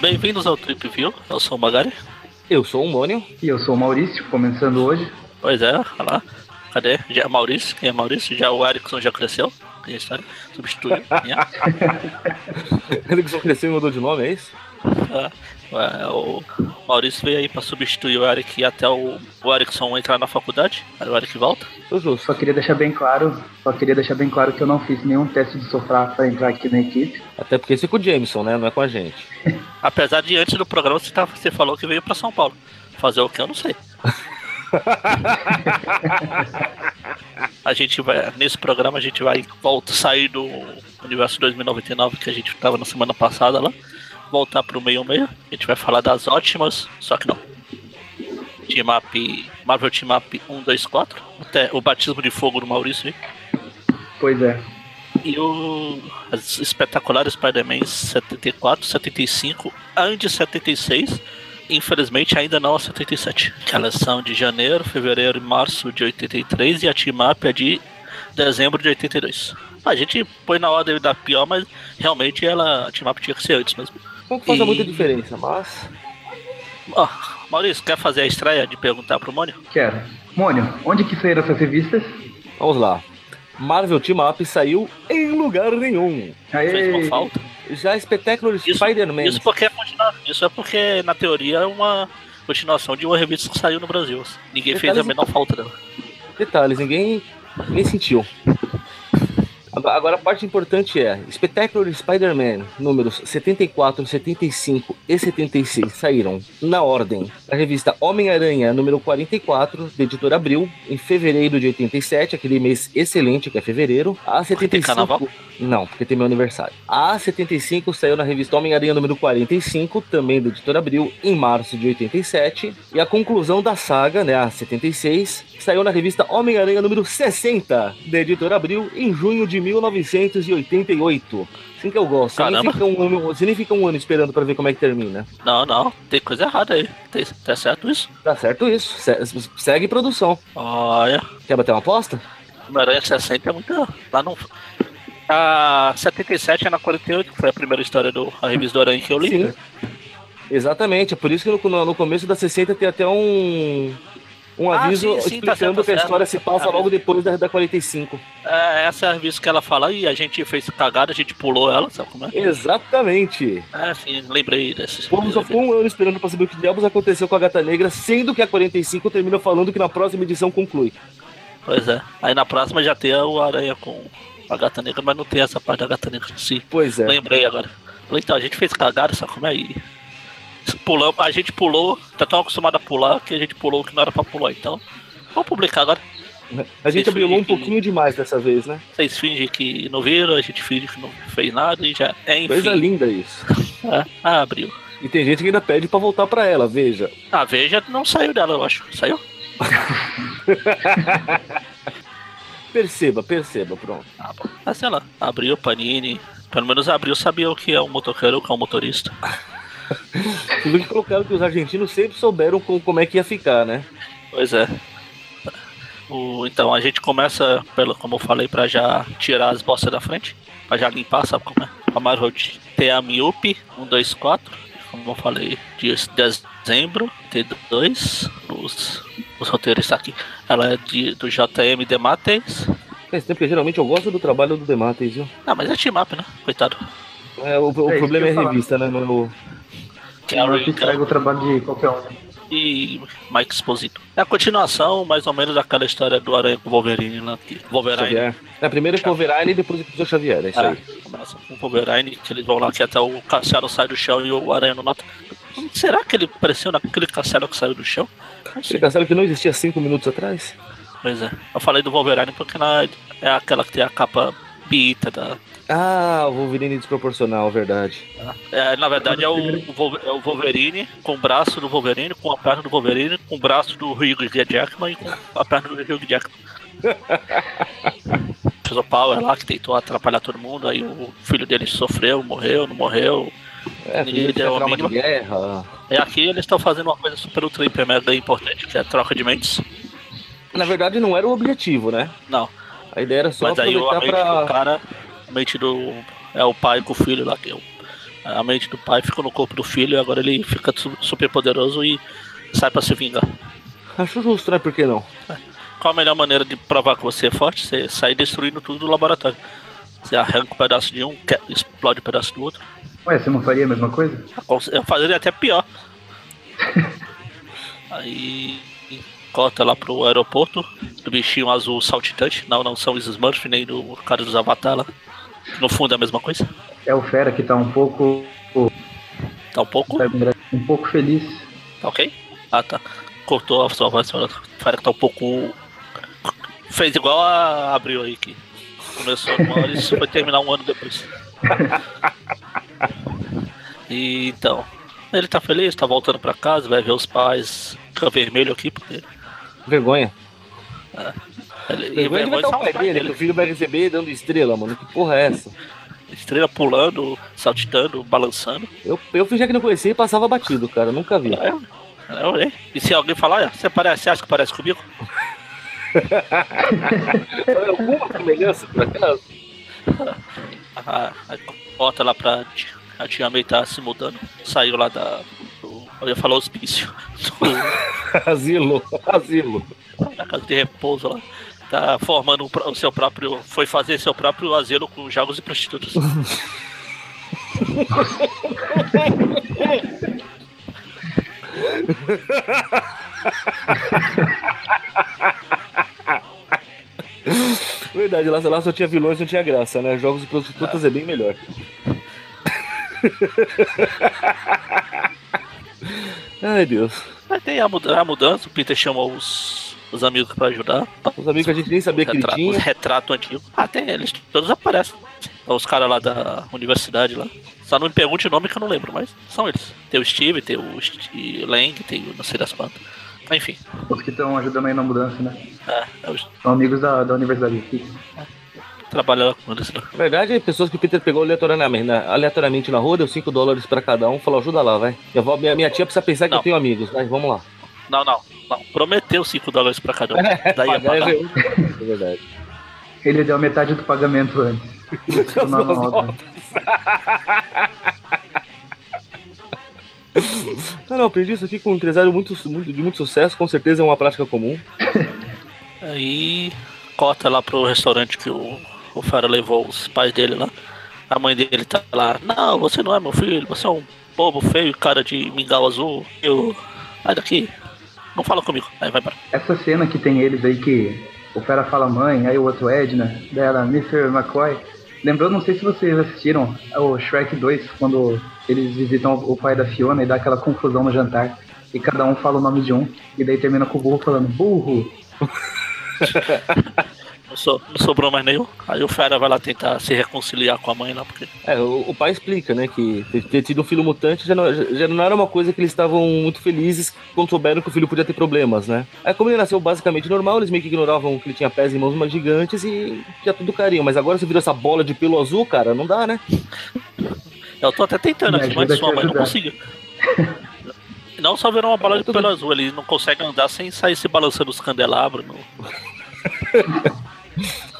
Bem-vindos ao Trip View, eu sou o Magari. Eu sou o Mônio. E eu sou o Maurício, começando hoje. Pois é, olha lá. Cadê? Já é Maurício? Quem é Maurício? Já o Erickson já cresceu? A história? Substituiu. Ele que só cresceu e mudou de nome, é isso? É, o Maurício veio aí pra substituir o Eric até o, o Erickson entrar na faculdade. Aí o Eric volta. Tô justo. Só queria deixar bem claro, só queria deixar bem claro que eu não fiz nenhum teste de sofá para entrar aqui na equipe. Até porque esse é com o Jameson, né? Não é com a gente. Apesar de antes do programa você, tá, você falou que veio pra São Paulo. Fazer o que eu não sei. a gente vai, nesse programa a gente vai volta, sair do universo 2099 que a gente tava na semana passada lá, voltar pro meio meio. A gente vai falar das ótimas, só que não. Team Up, Marvel Team Up 1, 2, 4. Até o batismo de fogo do Maurício aí. Pois é. E o as espetaculares Spider-Man 74, 75, and 76. Infelizmente ainda não a 77. Que elas são de janeiro, fevereiro e março de 83 e a Team Up é de dezembro de 82. A gente põe na ordem da pior, mas realmente ela, a Team Up tinha que ser antes mesmo. Não faz E- muita diferença, mas. Ó, Maurício, quer fazer a estreia de perguntar pro Mônio? Quero. Mônio, onde que saíram essas revistas? Vamos lá. Marvel Team Up saiu em lugar nenhum. Fez uma Aê! falta? Já Spectacular Isso, Spider-Man. isso porque é isso é porque, na teoria, é uma continuação de uma revista que saiu no Brasil. Ninguém fez a Detalhes- menor falta dela. Detalhes, ninguém, ninguém sentiu. Agora- a parte importante é: Spectacular Spider-Man números 74, 75 e 76 saíram na ordem da revista Homem-Aranha número 44, da editora Abril, em fevereiro de 87, aquele mês excelente que é fevereiro. A 75. carnaval? Não, porque tem meu aniversário. A 75 saiu na revista Homem-Aranha número 45, também da editora Abril, em março de 87. E a conclusão da saga, né, a 76, saiu na revista Homem-Aranha número 60, da editora Abril, em junho de 1988. Assim que eu gosto. Você nem, Caramba. fica um ano, você nem fica um ano esperando pra ver como é que termina. Não, não, tem coisa errada aí. Tem, tá certo isso? Tá certo isso. Se- segue produção. Olha, Quer bater uma aposta? Homem-Aranha 60 é muito. Lá não. A 77 é na 48, que foi a primeira história do a revista do Aranha que eu li. Sim. Exatamente, é por isso que no, no começo da 60 tem até um, um Ah, aviso sim, sim, tá explicando certo, que a tá história se passa Tá logo depois da, da 45. É, essa é a revista que ela fala e a gente fez cagada, a gente pulou ela, sabe como é? Exatamente. É, sim, lembrei desse. O povo só um ano esperando pra saber o que diabos aconteceu com a Gata Negra, sendo que a 45 termina falando que na próxima edição conclui. Pois é. Aí na próxima já tem o Aranha com a gata negra, mas não tem essa parte da gata negra. Sim, Pois é. lembrei agora. Falei, Então, a gente fez cagada, sabe como é? E pulamos, a gente pulou, tá tão acostumado a pular que a gente pulou o que não era pra pular. Então, vamos publicar agora. A gente abrilou um pouquinho demais dessa vez, né? Vocês fingem que não viram, a gente finge que não fez nada e já. É, enfim. Coisa linda isso. É, ah, abriu. E tem gente que ainda pede pra voltar pra ela, veja. A Veja não saiu dela, eu acho. Saiu? Perceba, perceba, pronto. Ah, bom. Ah, sei lá. Abriu, Panini. Pelo menos abriu, sabia o que é um motoqueiro, o que é um motorista. Viu que colocaram que os argentinos sempre souberam com- como é que ia ficar, né? Pois é. O- então a gente começa, pelo, como eu falei, pra já tirar as bostas da frente. Pra já limpar, sabe como é? A Marvel tem a Miup 124, como eu falei, de dezembro, T2, os, os roteiristas aqui. Ela é de, do JM Demates. Faz tempo que geralmente eu gosto do trabalho do Demates, viu? Ah, mas é team up, né? Coitado. É, o, o É problema é a revista, né? No, Eu que estraga o trabalho de qualquer um. e Mike Exposito. É a continuação, mais ou menos, daquela história do Aranha com o Wolverine lá. Que Wolverine. Xavier. É, primeiro é com o Wolverine e depois é com o Xavier, é isso É, aí. começa com o Wolverine, que eles vão lá que até o castelo sai do chão e o Aranha não nota. Será que ele apareceu naquele castelo que saiu do chão? Aquele castelo que não existia cinco minutos atrás? Pois é. Eu falei do Wolverine porque na, é aquela que tem a capa bita da. Ah, o Wolverine desproporcional, verdade. É, na verdade é o, é o Wolverine com o braço do Wolverine, com a perna do Wolverine, com o braço do Hugh Jackman e com a perna do Hugh Jackman. Fez o Power lá que tentou atrapalhar todo mundo, aí o filho dele sofreu, morreu, não morreu. É, Ninguém deu tinha a de guerra. E aqui eles estão fazendo uma coisa super ultra hiper mega importante, que é a troca de mentes. Na verdade, não era o objetivo, né? Não. A ideia era só Mas aí aproveitar mente do pra. cara, a mente do. É o pai com o filho lá, que é o- a mente do pai ficou no corpo do filho e agora ele fica su- super poderoso e sai pra se vingar. Acho justo, né? Por que não? Qual a melhor maneira de provar que você é forte? Você sair destruindo tudo do laboratório. Você arranca um pedaço de um, explode um pedaço do outro. Ué, você não faria a mesma coisa? Eu fazer até pior. Aí corta lá pro aeroporto do bichinho azul saltitante. Não, não são os Smurf nem do cara dos Avatar lá. No fundo é a mesma coisa. É o Fera que tá um pouco. Tá um pouco. engra- um pouco feliz. Tá ok? Ah tá. Cortou a sua voz. Fera que tá um pouco. Fez igual a abriu aí que começou no ano e foi terminar um ano depois. E então. Ele tá feliz, tá voltando pra casa, vai ver os pais. Fica vermelho aqui, porque. Vergonha. Ele, e Vergonha de são o pai dele, o filho vai receber dando estrela, mano. Que porra é essa? Estrela pulando, saltitando, balançando. Eu, eu fingia que não conhecia e passava batido, cara. Nunca vi. É, é. E se alguém falar, "Ah, você parece, você acha que parece comigo? Alguma semelhança, por acaso? Ah, aí bota lá pra a tia May tá se mudando. Saiu lá da. Eu ia falar hospício. Asilo, asilo. da casa de repouso lá. Tá formando o seu próprio. Foi fazer seu próprio asilo com jogos e prostitutas. Verdade, lá, lá só tinha vilões, não tinha graça, né? Jogos de prostitutas é bem melhor. Ai, Deus. Mas tem a, muda- a mudança, o Peter chama os, os amigos pra ajudar. Os amigos que a gente nem sabia que ele Retra- tinha. Os retratos antigos. Ah, tem eles, todos aparecem. Os caras lá da universidade lá. Só não me pergunte o nome que eu não lembro, mas são eles. Tem o Steve, tem o St- Lang, tem o não sei das quantas. Enfim, Os que estão ajudando aí na mudança, né? é, é os São amigos da, da universidade aqui. Trabalham lá com eles lá. Na verdade, é pessoas que o Peter pegou aleatoriamente na, aleatoriamente na rua, deu 5 dólares pra cada um, falou, ajuda lá, vai. Minha, avó- minha, minha tia precisa pensar que Não. eu tenho amigos, vai, vamos lá. Não, não, não. Prometeu 5 dólares pra cada um. Daí ia Pagar é. É verdade. Ele deu metade do pagamento antes. As. Não, não, aprendi isso aqui com um empresário muito, muito- de muito sucesso, com certeza é uma prática comum. Aí corta lá pro restaurante que o, o Fera levou os pais dele lá. A mãe dele tá lá, não, você não é meu filho, você é um bobo feio, cara de mingau azul. Eu. Sai daqui. Não fala comigo. Aí vai embora. Essa cena que tem eles aí que o Fera fala mãe, aí o outro Edna, dela, Mr. McCoy. Lembrou, não sei se vocês assistiram o Shrek 2, quando eles visitam o pai da Fiona e dá aquela confusão no jantar. E cada um fala o nome de um, e daí termina com o burro falando burro. Não, sobrou mais nenhum. Aí o Fera vai lá tentar se reconciliar com a mãe lá, porque. É, o, o pai explica, né, que ter, ter tido um filho mutante já não, já- já não era uma coisa que eles estavam muito felizes quando souberam que o filho podia ter problemas, né? Aí como ele nasceu basicamente normal, eles meio que ignoravam que ele tinha pés e mãos mais gigantes e já tudo carinho. Mas agora você virou essa bola de pelo azul, cara, não dá, né? Eu tô até tentando aqui, mas não conseguiu. Não só virou uma bola de Tudo pelo azul, ele não consegue andar sem sair se balançando os candelabros. No...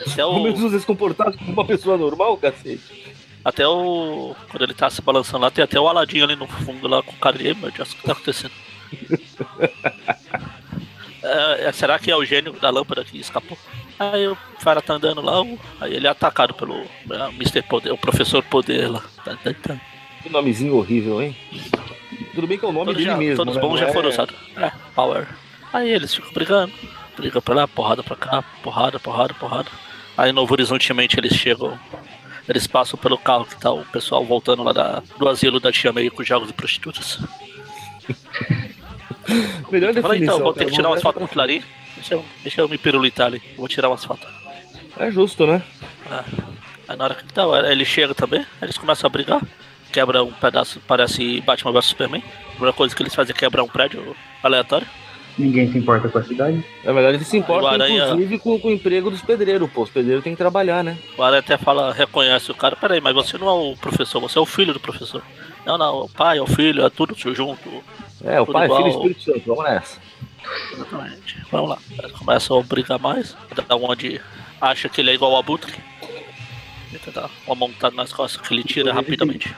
Até Pelo o, menos você se comportar como uma pessoa normal, cacete. até o. Quando ele tá se balançando lá, tem até o Aladinho ali no fundo lá com o cara de. "Ei, Meu Deus, o que tá acontecendo? É, é, será que é o gênio da lâmpada que escapou? Aí o cara tá andando lá, aí ele é atacado pelo é, Mr. Poder, o professor Poder lá. Que nomezinho horrível, hein? Tudo bem que é o nome Todos, dele já, mesmo, todos né? bons já é- foram usados. É, Power. Aí eles ficam brigando. Briga pra lá, porrada pra cá, porrada, porrada, porrada. Aí Novo Horizontemente eles chegam. Eles passam pelo carro que tá o pessoal voltando lá da, do asilo da Tia May com jogos de prostitutas. Melhor Fala definição. então, vou ter que tirar umas fotos com ali. Deixa eu, deixa eu me pirulitar ali. Vou tirar umas fotos. É justo, né? Ah, Aí na hora que então, ele chega também, eles começam a brigar, quebra um pedaço, parece Batman vs Superman. A primeira coisa que eles fazem é quebrar um prédio aleatório. Ninguém se importa com a cidade. Na verdade, ele se importa, o Aranha- inclusive, com, com o emprego dos pedreiros, pô. Os pedreiros têm que trabalhar, né? O Aranha até fala, reconhece o cara, peraí, mas você não é o professor, você é o filho do professor. Não, não, o pai, é o filho, é tudo junto. É, o pai, igual. filho e Espírito Santo, vamos nessa. Exatamente. Vamos lá. Começa a brigar mais. Da onde acha que ele é igual ao Abutre. Tenta dar uma montada nas costas que ele tira rapidamente.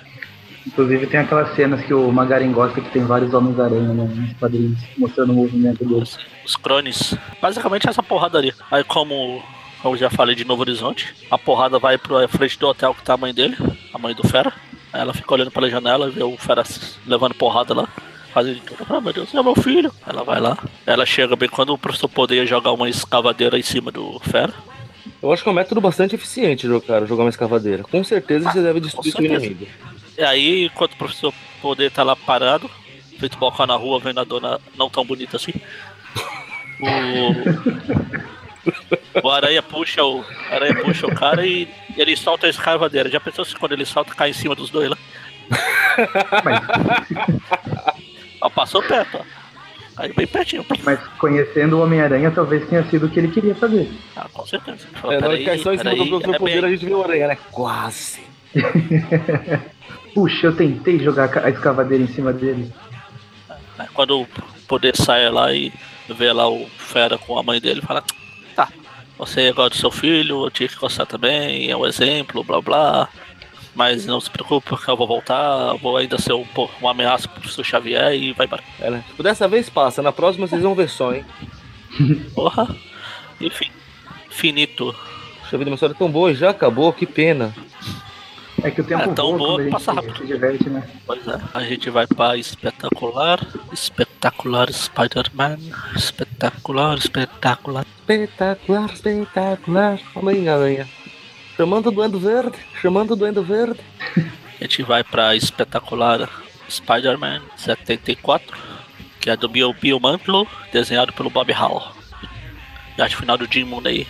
Inclusive tem aquelas cenas que o Magarin gosta que tem vários Homens-Aranha né, nos quadrinhos, mostrando o movimento deles. Os crones. Basicamente essa porradaria. Aí como eu já falei de Novo Horizonte, a porrada vai pra frente do hotel que tá a mãe dele, a mãe do Fera. Aí ela fica olhando pela janela e vê o Fera levando porrada lá. Fazendo tudo. Ah, meu Deus, é meu filho. Ela vai lá. Ela chega bem quando o professor poderia jogar uma escavadeira em cima do Fera. Eu acho que é um método bastante eficiente, cara, jogar uma escavadeira. Com certeza você deve destruir seu certeza. inimigo. E aí, enquanto o professor poder tá lá parado, feito bocal na rua, vendo a dona não tão bonita assim. O, o aranha puxa o. Aranha puxa o cara e ele solta a escavadeira. Já pensou se quando ele solta cai em cima dos dois lá? Mas, Ó, passou perto, ó. Aí bem pertinho. mas conhecendo o Homem-Aranha, talvez tenha sido o que ele queria fazer. Ah, com certeza. Fala, É, que cai só em cima do professor é poder, bem- a gente vê o aranha, né? Quase. Puxa, eu tentei jogar a escavadeira em cima dele. Quando o poder sai lá e vê lá o Fera com a mãe dele, fala: Tá, você gosta do seu filho, eu tinha que gostar também, é um exemplo, blá blá. Mas não se preocupe, porque eu vou voltar, eu vou ainda ser um, pô, uma ameaça pro professor Xavier e vai embora. É, né? Tipo, dessa vez passa, na próxima vocês vão ver só, hein? Porra. Enfim, finito. Puxa vida, uma história tão boa e já acabou, que pena. É que o tempo É tão voa boa que gente passa rápido. se diverte, né? Pois é, a gente vai pra espetacular, espetacular Spider-Man, espetacular, espetacular. Espetacular, espetacular. Homem-Aranha. Chamando o Duendo Verde, chamando o Duendo Verde. A gente vai pra espetacular Spider-Man 74, que é do Bill, Bill Mantlo, desenhado pelo Bob Hall. E arte final do Jim Mooney.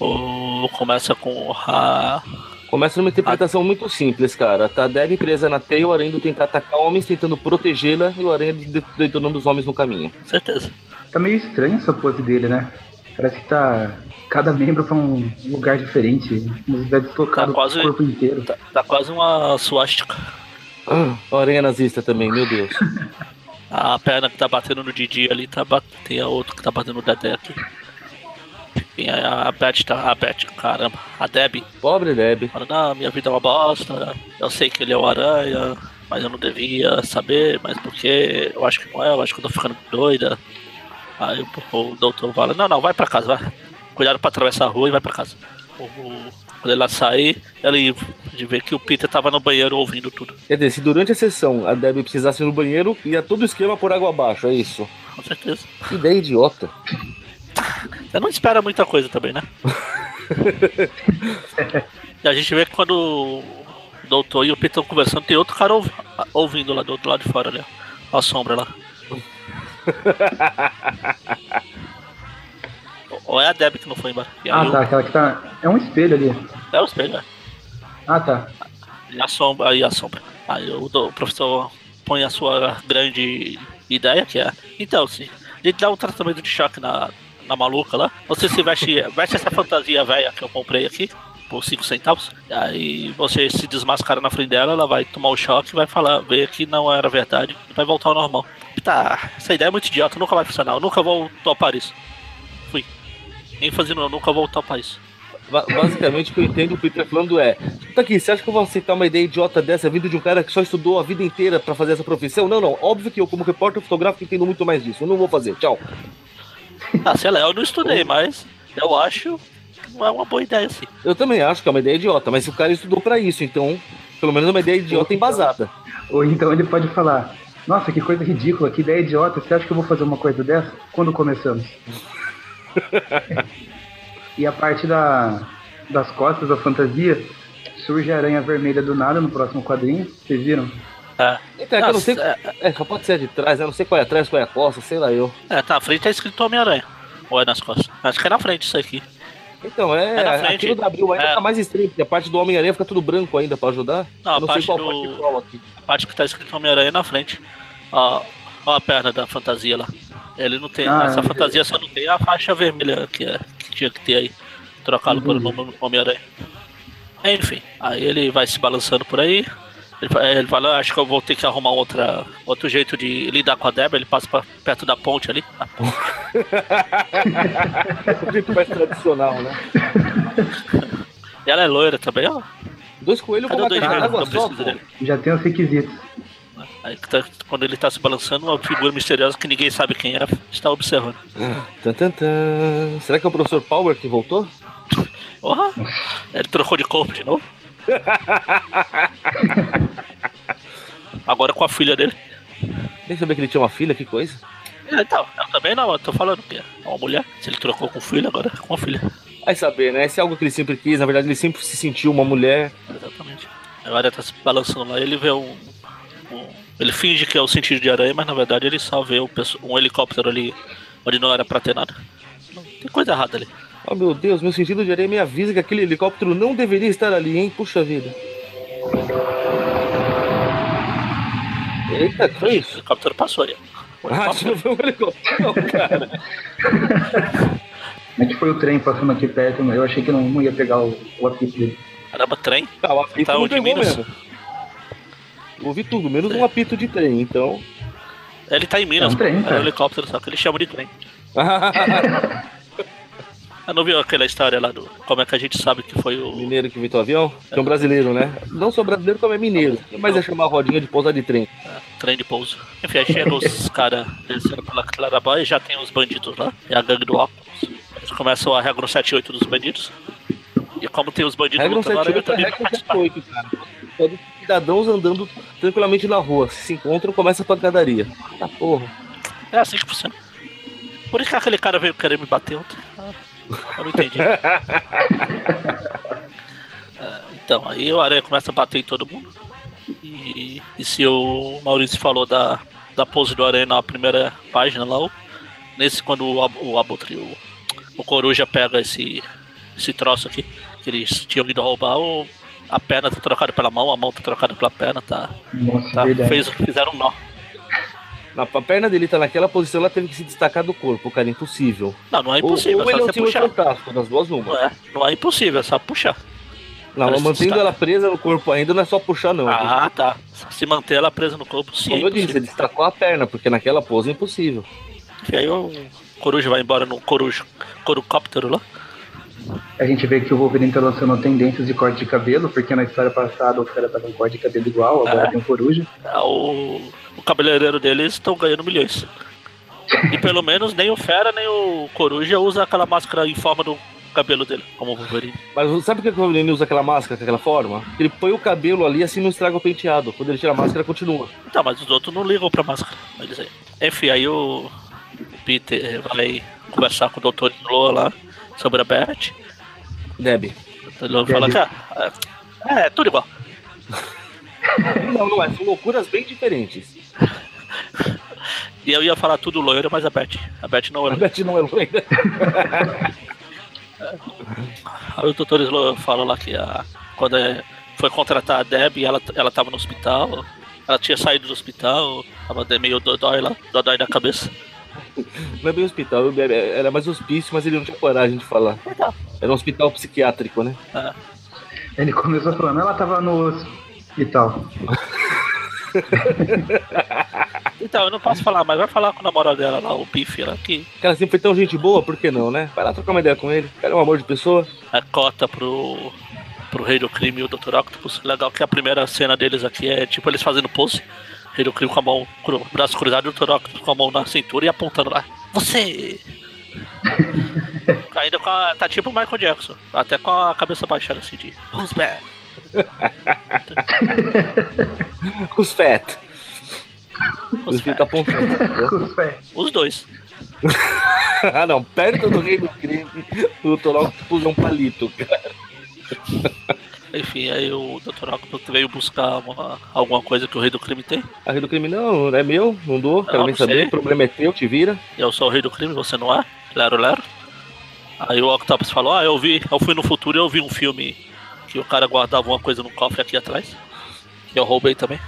O, começa com a. Começa numa interpretação muito simples, cara. Tá a Debbie presa na teia, o Aranha indo tentar atacar homens, tentando protegê-la, e o Aranha de- detonando os homens no caminho. Certeza. Tá meio estranho essa pose dele, né? Parece que tá. Cada membro pra um lugar diferente. Tivesse deslocado Tá quase- o corpo inteiro. Tá, tá quase uma suástica. Ah, o Aranha nazista também, meu Deus. A perna que tá batendo no Didi ali, tá bat... tem a outra que tá batendo no Dedé aqui. Enfim, a Beth tá. A Beth, caramba. A Debbie Pobre. Fala, não, minha vida é uma bosta, eu sei que ele é o aranha, mas eu não devia saber, mas porque eu acho que não é, eu acho que eu tô ficando doida. Aí o, o doutor fala, não, não, vai pra casa, vai. Cuidado pra atravessar a rua e vai pra casa. O, o- quando ele lá sair, ele de ver que o Peter tava no banheiro ouvindo tudo. Quer dizer, se durante a sessão a Debbie precisasse ir no banheiro, ia todo o esquema por água abaixo, é isso. Com certeza. Que ideia idiota. Você não espera muita coisa também, né? a gente vê que quando o doutor e o Peter estão conversando, tem outro cara ouvi- ouvindo lá do outro lado de fora ali, ó. A sombra lá. Ou é a Debbie que não foi embora. Ah, tá. Aquela que tá. É um espelho ali. É o espelho, né? Ah, tá. E a sombra, aí a sombra. Aí o, o professor põe a sua grande ideia, que é. Então, se a gente dá um tratamento de choque na, na maluca lá, você se veste, veste essa fantasia velha que eu comprei aqui, por 5 centavos. Aí você se desmascara na frente dela, ela vai tomar o choque, vai falar, ver que não era verdade, vai voltar ao normal. Tá, essa ideia é muito idiota, nunca vai funcionar, eu nunca vou topar isso. Fui. ênfase no eu nunca vou topar isso. Ba- Basicamente, o que eu entendo o Peter falando é: Tá aqui, você acha que eu vou aceitar uma ideia idiota dessa vindo de um cara que só estudou a vida inteira pra fazer essa profissão? Não, não. Óbvio que eu, como repórter fotográfico, entendo muito mais disso. Eu não vou fazer. Tchau. Ah, sei lá, eu não estudei, mas eu acho que não é uma boa ideia assim. Eu também acho que é uma ideia idiota, mas o cara estudou pra isso, então, pelo menos é uma ideia idiota embasada. Ou então ele pode falar: Nossa, que coisa ridícula, que ideia idiota. Você acha que eu vou fazer uma coisa dessa? Quando começamos? e a parte da, das costas da fantasia, surge a aranha vermelha do nada no próximo quadrinho. Vocês viram? É. Então, é que eu não sei. Nossa, É, só pode ser a de trás, né? Eu não sei qual é atrás, qual é a costa, sei lá eu. É, tá na frente tá escrito Homem-Aranha. Ou é nas costas? Acho que é na frente isso aqui. Então, é. É na frente. aquilo da Abril ainda É. tá mais estranho, porque a parte do Homem-Aranha fica tudo branco ainda pra ajudar. Não, a eu não sei parte qual do- parte qual aqui. A parte que tá escrito Homem-Aranha é na frente. Ó, ó a perna da fantasia lá. Ele não tem. Ah, essa é. fantasia só não tem a faixa vermelha que, é, que tinha que ter aí. Trocado por Uhum. nome Homem-Aranha. Enfim, aí ele vai se balançando por aí. Ele, fa- ele fala, "Ah, acho que eu vou ter que arrumar outra, outro jeito de lidar com a Débora. Ele passa pra, perto da ponte ali. A ponte. O jeito mais tradicional, né? E ela é loira também, ó. Dois coelhos com dois só, dele. Já tem os requisitos. Aí que tá- quando ele tá se balançando, uma figura misteriosa que ninguém sabe quem é está observando. Tan, tan, tan. Será que é o professor Power que voltou? Porra! Ele trocou de corpo de novo. Agora com a filha dele. Nem sabia que ele tinha uma filha, que coisa. É, Então, eu também não, eu tô falando que é uma mulher. Se ele trocou com filho, agora é com a filha. Vai saber, né? Se é algo que ele sempre quis, na verdade ele sempre se sentiu uma mulher. Exatamente. Agora ele tá se balançando lá, ele vê um, um- Ele finge que é o sentido de aranha, mas na verdade ele só vê pesso- um helicóptero ali onde não era pra ter nada. Tem coisa errada ali. Oh meu Deus, meu sentido de areia me avisa que aquele helicóptero não deveria estar ali, hein? Puxa vida. Eita, que foi O isso? helicóptero passou aí. Ah, você não viu um helicóptero, não, cara. A gente foi o trem passando aqui perto, mas eu achei que não, não ia pegar o, o apito dele. Caramba, trem. Tá, o apito Tá não pegou Minas? mesmo. Ouvi tudo, menos um apito de trem, então. Ele tá em Minas, É um trem, é um helicóptero, só que ele chama de trem. Eu não viu aquela história lá do. Como é que a gente sabe que foi o. mineiro que inventou o avião? Que é um brasileiro, né? Não só brasileiro, como é mineiro. Mas é chamar a rodinha de pousar de trem. trem de pouso. Enfim, aí chega os caras descendo pela Clarabóia e já tem os bandidos lá. É a gangue do óculos. Eles começam a regra no 78 dos bandidos. E como tem os bandidos Regra lutando, agora eu 78 é também regra vou participar. 78, cara. Todos os cidadãos andando tranquilamente na rua. Se se encontram, começa a pancadaria. Tá porra. É assim que funciona. Por isso que aquele cara veio querer me bater ontem. Eu não entendi. Então, aí o Aranha começa a bater em todo mundo. E, e se o Maurício falou da, da pose do Aranha na primeira página lá, o- nesse quando o, o Abutre, o, o Coruja pega esse, esse troço aqui, que eles tinham ido roubar, o, a perna tá trocada pela mão, a mão tá trocada pela perna, tá. Nossa, tá fez, fizeram um nó. Na, a perna dele tá naquela posição, ela teve que se destacar do corpo, cara. Impossível. Não, não é Ou- impossível, ou, é ele é um você time puxar. fantástico, das duas Não numa. é, não é impossível, é só puxar. Não, mantendo ela presa no corpo ainda, não é só puxar, não. Ah, tá. Se manter ela presa no corpo, sim. Como é eu disse, ele destacou a perna, porque naquela pose é impossível. E aí o coruja vai embora no coruja, corucóptero lá. A gente vê que o Wolverine tá lançando tendências de corte de cabelo, porque na história passada o cara tava com corte de cabelo igual, agora É. tem um coruja. Ah, O, o cabeleireiro deles estão ganhando milhões. E pelo menos nem o Fera nem o Coruja usa aquela máscara em forma do cabelo dele, como o Wolverine. Mas sabe por que o Wolverine usa aquela máscara, daquela forma? Ele põe o cabelo ali assim não estraga o penteado. Quando ele tira a máscara, continua. Então, mas os outros não ligam pra máscara. Eles aí. Enfim, aí o, Peter vai conversar com o Dr. Slow lá sobre a Beth. Deb. Ele ah, é, é tudo igual. Não, não é. São loucuras bem diferentes. E eu ia falar tudo loiro, mas a Beth. A Beth não é A loira. Beth não é loira. Aí o doutor Slow fala lá que a, quando é- foi contratar a Deb, ela, ela tava no hospital. Ela tinha saído do hospital, tava meio dodói lá, dodói da cabeça. Não é bem hospital. Era mais hospício, mas ele não tinha coragem de falar. Era um hospital psiquiátrico, né? É, Ele começou falando, ela tava no hospital. Então, eu não posso falar, mas vai falar com o namorado dela lá, o Biff, lá, que cara sempre foi tão gente boa, por que não, né? Vai lá trocar uma ideia com ele. O cara é um amor de pessoa. é cota pro, pro Rei do Crime e o Dr. Octopus. Legal que a primeira cena deles aqui é tipo eles fazendo pose. Do Crime com a mão, cru, braço cruzado e o. Octopus com a mão na cintura e apontando lá. Você! Ainda com a, tá tipo o Michael Jackson, até com a cabeça baixada assim de Who's back? Os fat. Who's Os back? tá apontando. Com os. Os dois. ah, não. Perto do rei do crime, o. Octopus é um palito, cara. Enfim, aí o Dr. Octopus veio buscar uma- alguma coisa que o Rei do Crime tem. A rei do crime, não, é meu, não dou, quero Não, nem não saber. O problema é teu, te vira. Eu sou o rei do crime, você não é? Lero, lero. Aí o Octopus falou, ah, eu vi, eu fui no futuro e eu vi um filme que o cara guardava uma coisa no cofre aqui atrás. Que eu roubei também.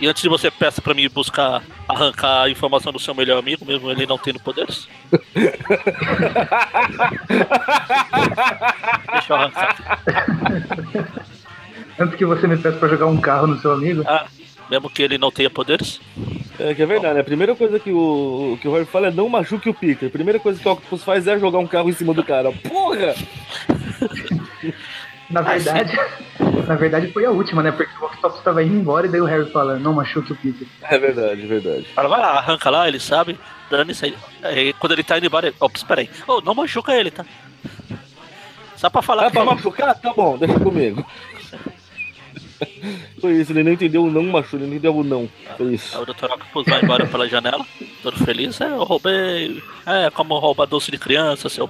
E antes de você peça pra mim buscar, arrancar a informação do seu melhor amigo, mesmo ele não tendo poderes. Deixa eu arrancar. Antes que você me pede pra jogar um carro no seu amigo. Ah, mesmo que ele não tenha poderes. É que é verdade, né? A primeira coisa que o, que o Harry fala é não machuque o Peter. A primeira coisa que o Octopus faz é jogar um carro em cima do cara. Porra! Na verdade, na verdade foi a última, né? Porque o Octopus tava indo embora e daí o Harry fala, não machuque o Peter. É verdade, é verdade. Fala, vai lá, arranca lá, ele sabe, dane isso aí. Aí, quando ele tá indo embora, ele, ops, peraí. Ô, não machuca ele, tá? Só pra falar Ah, que pra machucar? Tá bom, deixa comigo. Foi isso, ele não entendeu o não machuca, ele não entendeu o não. Foi isso. Aí o Dr. Octopus vai embora pela janela, todo feliz. É, eu roubei. É, como roubar doce de criança, seu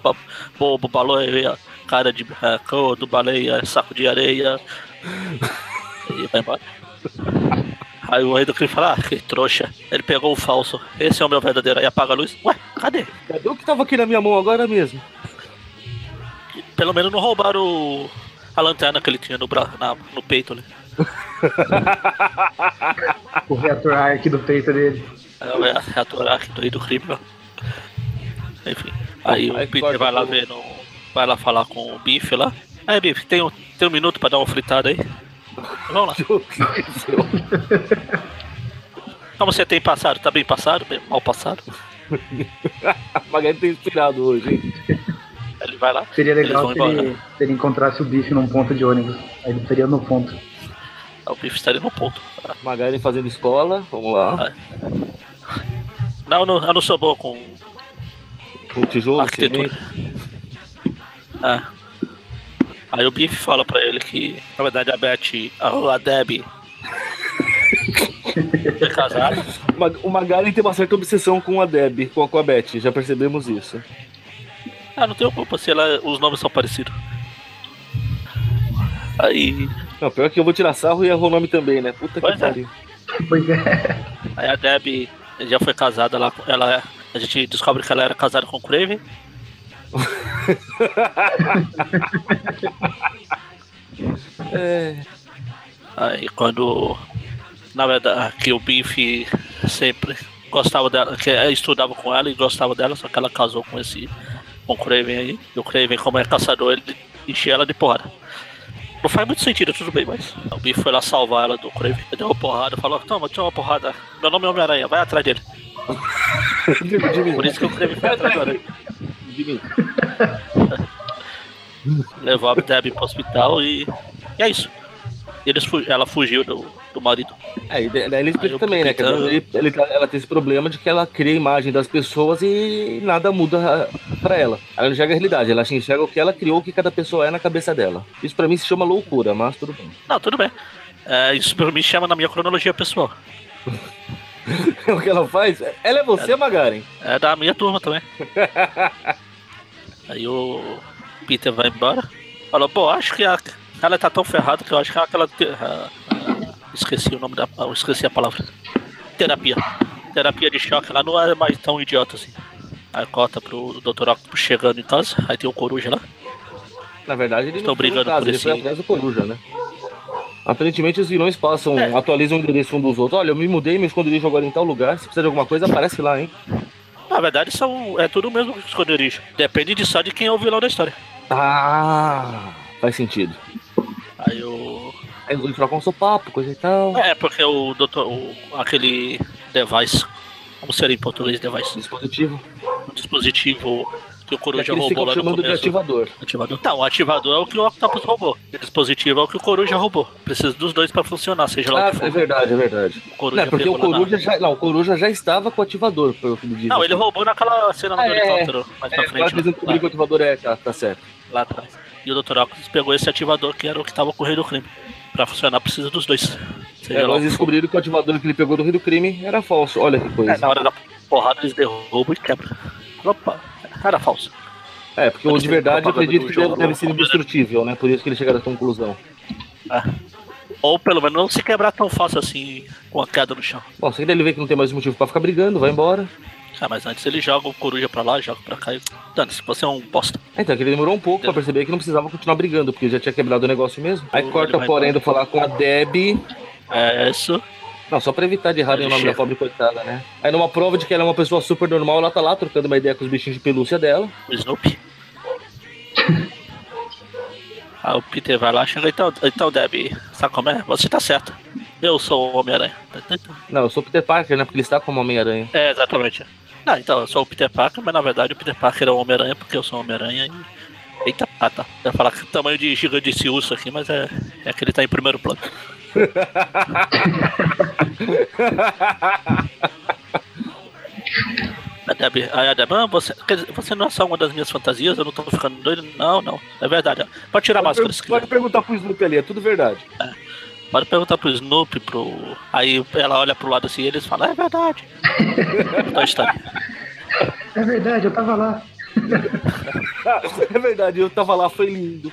bobo, baleia, cara de é, do baleia, saco de areia. E vai embora. Aí o rei do crime fala, ah, que trouxa. Ele pegou o falso. Esse é o meu verdadeiro. Aí apaga a luz. Ué, cadê? Cadê o que tava aqui na minha mão agora mesmo? Pelo menos não roubaram o- a lanterna que ele tinha no, bra... na- no peito ali. O reator arc do peito dele. É o reator aqui do do crime. Enfim. Aí o Aí Peter vai lá ver no... Vai lá falar com o Biff lá. Aí, Biff, tem um, tem um minuto pra dar uma fritada aí? Vamos lá. Como você tem passado? Tá bem passado? Bem mal passado? Magali tem inspirado hoje, hein? Ele vai lá. Seria legal se ele, se ele encontrasse o bife num ponto de ônibus. Aí ele estaria no ponto. O Biff estaria no ponto. Magali fazendo escola, vamos lá. Não, eu não, eu não sou bom com Com tijolo, arquitetura. É. Aí o Biff fala pra ele que, na verdade, a Beth, a, a Debbie, foi casada. Ma- O Magali tem uma certa obsessão com a Deb, com a, com a Beth, já percebemos isso. Ah, não tenho culpa se ela, os nomes são parecidos. Aí, Não, pior que eu vou tirar sarro e erro o nome também, né? Puta Pois que é. pariu. Pois é. aí a Debbie já foi casada lá, com- ela, a gente descobre que ela era casada com o Craven. É, Aí quando, na verdade, que o Biff sempre gostava dela, que estudava com ela e gostava dela, só que ela casou com esse, com o Craven aí. E o Craven, como é caçador, ele enchia ela de porrada. Não faz muito sentido, tudo bem, mas o Biff foi lá salvar ela do Craven. Ele deu uma porrada, falou, toma, toma uma porrada. Meu nome é Homem-Aranha, vai atrás dele. Por isso que o Craven foi atrás do Aranha. Levou a Debbie pro hospital e, e é isso. Eles ela fugiu do, do marido. É, e daí ele explica também, né? Ele, ele tá- ela tem esse problema de que ela cria a imagem das pessoas e nada muda pra ela. Ela não enxerga a realidade, ela enxerga o que ela criou, o que cada pessoa é na cabeça dela. Isso pra mim se chama loucura, mas tudo bem. Não, tudo bem. É, isso por mim chama na minha cronologia pessoal. o que ela faz? Ela é você, Magaren. É da minha turma também. Aí o Peter vai embora. Falou, pô, acho que a, ela tá tão ferrada que eu acho que aquela. te- a- a- esqueci o nome da. Eu esqueci a palavra. Terapia. Terapia de choque, ela não é mais tão idiota assim. Aí corta pro Dr. Octopus chegando em casa, aí tem o coruja lá. Na verdade, ele Estão não brigando casa, por ele esse- foi atrás do Coruja, né? Aparentemente os vilões passam, É. atualizam o endereço um dos outros. Olha, eu me mudei, meu esconderijo agora em tal lugar. Se precisar de alguma coisa, aparece lá, hein? Na verdade, são, é tudo o mesmo esconderijo. Depende de só de quem é o vilão da história. Ah, faz sentido. Aí o. Aí eles trocam um sopapo, coisa e tal. É, porque o doutor. O, aquele device. Como seria em português device? Dispositivo. O dispositivo que o É Coruja roubou lá no chamando de começo. ativador. Ativador. Não, o ativador é o que o Octopus roubou. O dispositivo é o que o Coruja roubou. Precisa dos dois pra funcionar, seja lá Ah, o que for. é verdade, é verdade. O Coruja Não, porque pegou o Coruja já. Não, o Coruja já estava com o ativador, pelo que me diz. Não, ele roubou naquela cena do Ah, é. helicóptero, mais É, pra frente. eles descobriram que o ativador é, tá, tá certo. lá atrás. E o Dr. Octopus pegou esse ativador que era o que tava com o rei do crime. Pra funcionar, precisa dos dois. É, nós descobriram que o ativador que ele pegou do Rio do Crime era falso. Olha que coisa. É, na hora da porrada eles derrubam e quebram. Opa, era falso. É, porque o de verdade eu acredito que deve, jogo, deve ser indestrutível, né? Por isso que ele chegaram à conclusão. Ou pelo menos não se quebrar tão fácil assim com a queda no chão. Bom, se ele vê que não tem mais motivo pra ficar brigando, vai embora. Ah, mas antes ele joga o coruja pra lá, joga pra cá e. Dane-se, você é um bosta. Então, que ele demorou um pouco pra Entendeu? perceber que não precisava continuar brigando, porque já tinha quebrado o negócio mesmo. Aí Ele corta porém do falar com a Deb. É isso. Não, só pra evitar de errarem o nome da pobre coitada, né? Aí numa prova de que ela é uma pessoa super normal, ela tá lá trocando uma ideia com os bichinhos de pelúcia dela. O Snoopy. Aí o Peter vai lá, chega, então, então Debbie, sabe como é? Você tá certa. Eu sou o Homem-Aranha. Não, eu sou o Peter Parker, né? Porque ele está como Homem-Aranha. É, exatamente. Não, então, eu sou o Peter Parker, mas na verdade o Peter Parker é o Homem-Aranha porque eu sou o Homem-Aranha e. Eita, ah tá. Eu ia falar que o tamanho de gigante desse urso aqui, mas é, é que ele tá em primeiro plano. A aí a Debbie, ah, você, você não é só uma das minhas fantasias, eu não tô ficando doido. Não, não. É verdade. ó. Pode tirar a Pode, máscara pode quiser. perguntar pro Snoopy ali, é tudo verdade. Pode perguntar pro Snoopy, pro. Aí ela olha pro lado assim e eles falam, é verdade. É verdade, eu tava lá. é verdade, eu tava lá, foi lindo.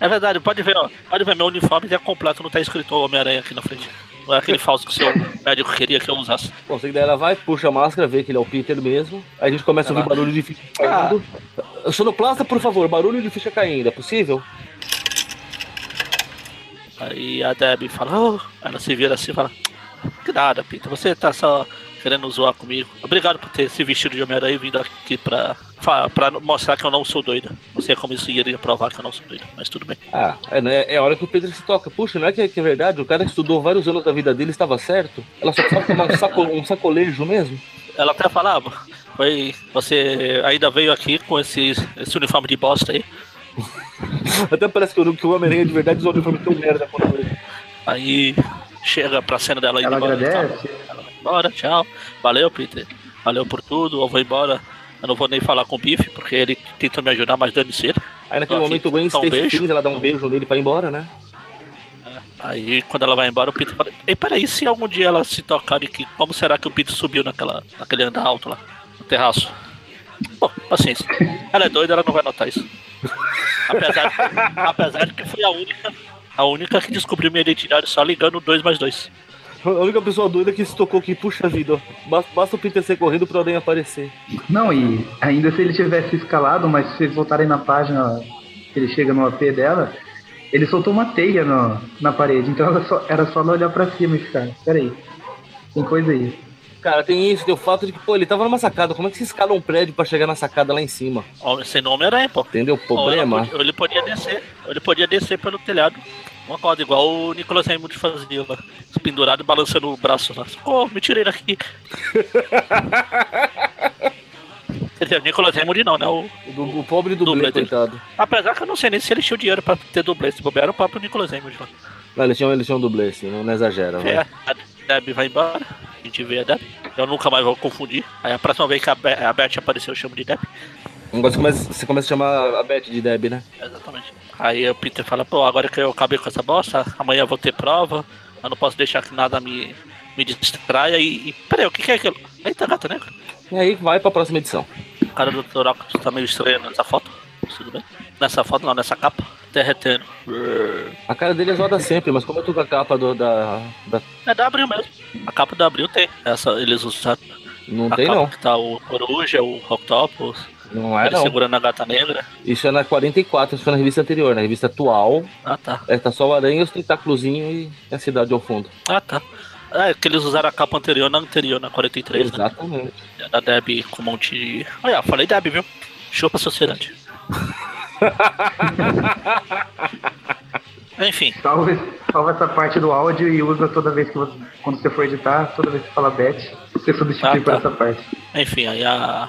É verdade, pode ver, ó. Pode ver, meu uniforme é completo, não tá escrito Homem-Aranha aqui na frente. Não é aquele falso que o seu médico queria que eu usasse. Bom, daí ela vai, puxa a máscara, vê que ele é o Peter mesmo. Aí a gente começa a ouvir barulho de ficha caindo. Sonoplasta, por favor, barulho de ficha caindo, é possível? Aí a Debbie fala, oh. ela se vira assim e fala, que nada, Peter, você tá só querendo zoar comigo. Obrigado por ter se vestido de Homem-Aranha e vindo aqui pra, pra mostrar que eu não sou doida. Não sei como isso iria provar que eu não sou doida, mas tudo bem. Ah, é, né? é a hora que o Pedro se toca. Puxa, não é que é, que é verdade? O cara que estudou vários anos da vida dele estava certo? Ela só precisava tomar um, saco- um sacolejo mesmo? Ela até falava, foi, você ainda veio aqui com esse, esse uniforme de bosta aí. Até parece que o, que Homem-Aranha de verdade usou o uniforme tão merda quanto ele. Aí chega pra cena dela indo Ela embora. agradece. Ela vai embora, tchau. Valeu, Peter. Valeu por tudo. Eu vou embora. Eu não vou nem falar com o Biff, porque ele tentou me ajudar, mas dane-se ele. Aí naquele momento o Gwen um beijo. Ela dá um beijo nele pra ir embora, né? Aí quando ela vai embora, o Peter fala: Ei, peraí, se algum dia ela se tocar aqui, como será que o Peter subiu naquela, naquele andar alto lá, no terraço? Bom, paciência. Ela é doida, ela não vai notar isso. Apesar, apesar de que foi a única, a única que descobriu minha identidade só ligando 2 mais 2. A única pessoa doida que se tocou que, puxa vida, ó, basta, basta o Peter ser correndo pra alguém aparecer. Não, e ainda se ele tivesse escalado, mas se vocês voltarem na página que ele chega no AP dela, ele soltou uma teia no, na parede, então era só, era só ela olhar pra cima e ficar, peraí, tem coisa aí. Cara, tem isso, tem o fato de que, pô, ele tava numa sacada. Como é que se escala um prédio pra chegar na sacada lá em cima? Sem nome era pô. Entendeu problema? ou ele podia descer, ele podia descer pelo telhado. Uma corda, igual o Nicolas Raymond fazia lá. Pendurado e balançando o braço lá. Oh, me tirei daqui. Quer dizer, o Nicolas Raymond não, né? O, O, o pobre dublê, Dublê dele. coitado. apesar que eu não sei nem se ele tinha o dinheiro pra ter dublê. Se bobear, era o próprio Nicolas Raymond lá. Não, eles tinham, eles tinham um dublê, assim, não, não exagera. É, Deb vai embora. A gente vê a Deb. Eu nunca mais vou confundir. Aí a próxima vez que a, Be a Beth aparecer, eu chamo de Deb. Você começa, você começa a chamar a Beth de Deb, né? Exatamente. Aí o Peter fala, pô, agora que eu acabei com essa bosta, amanhã eu vou ter prova, eu não posso deixar que nada me, me distraia e. e peraí, o que, que é aquilo? Eita gata negra. E aí vai pra próxima edição. O cara do. Octopus tá meio estranho nessa foto. Tudo bem? Nessa foto não, nessa capa. Derretendo. A cara dele é zoada sempre, mas como eu tô com a capa do, da, da. É da Abril mesmo. A capa da Abril tem. Essa, eles usaram. Não a tem capa não. que tá o Coruja, o Octopus, Não é ele não. segurando a gata negra. Isso é na 44, isso foi na revista anterior. Na revista atual, Ah tá. é, tá só o aranha, os tentáculozinhos e a cidade ao fundo. Ah tá. É, que eles usaram a capa anterior na anterior, na 43, né? Exatamente. Da Deb com um monte de. Olha, falei Deb, viu? Chupa a sociedade. Enfim, Salva, salva essa parte do áudio e usa toda vez que você, quando você for editar, toda vez que você fala Beth, você substitui Ah, por tá. essa parte. enfim, aí a,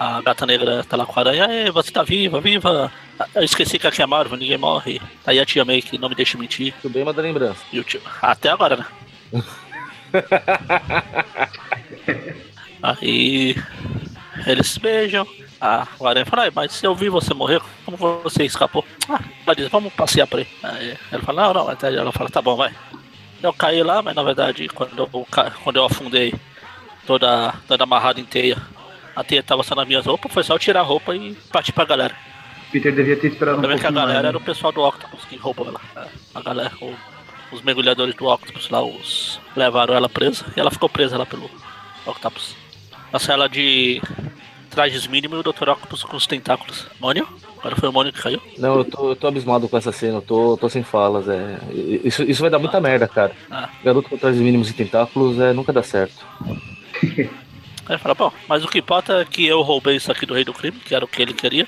a gata negra tá lá com a aranha, Ei, você tá viva, viva. Eu esqueci que aqui é Marvel, ninguém morre. Aí a tia May que não me deixa mentir. Tudo bem, mas da lembrança. E o tio. Até agora, né? aí eles se beijam. A aranha fala, "Ai, mas se eu vi você morrer, como você escapou? Ah, ela diz, vamos passear por aí. Aí ela fala, não, não, até ela fala, tá bom, vai. Eu caí lá, mas na verdade, quando eu, quando eu afundei toda, toda amarrada em teia, a teia tava só nas minhas roupas, foi só eu tirar a roupa e partir pra galera. Peter devia ter esperado O um é que a pouquinho galera mais. era o pessoal do Octopus que roubou ela. A galera, o- os mergulhadores do Octopus lá, os levaram ela presa e ela ficou presa lá pelo Octopus. Nossa, ela de trajes mínimos e o Dr. Octopus com os tentáculos. Mônio? Agora foi o Mônio que caiu. Não, eu tô, eu tô abismado com essa cena, eu tô, tô sem falas. É, isso, isso vai dar muita merda, cara. Ah. Garoto com trajes mínimos e tentáculos é, nunca dá certo. Aí fala, bom, mas o que importa é que eu roubei isso aqui do Rei do Crime, que era o que ele queria.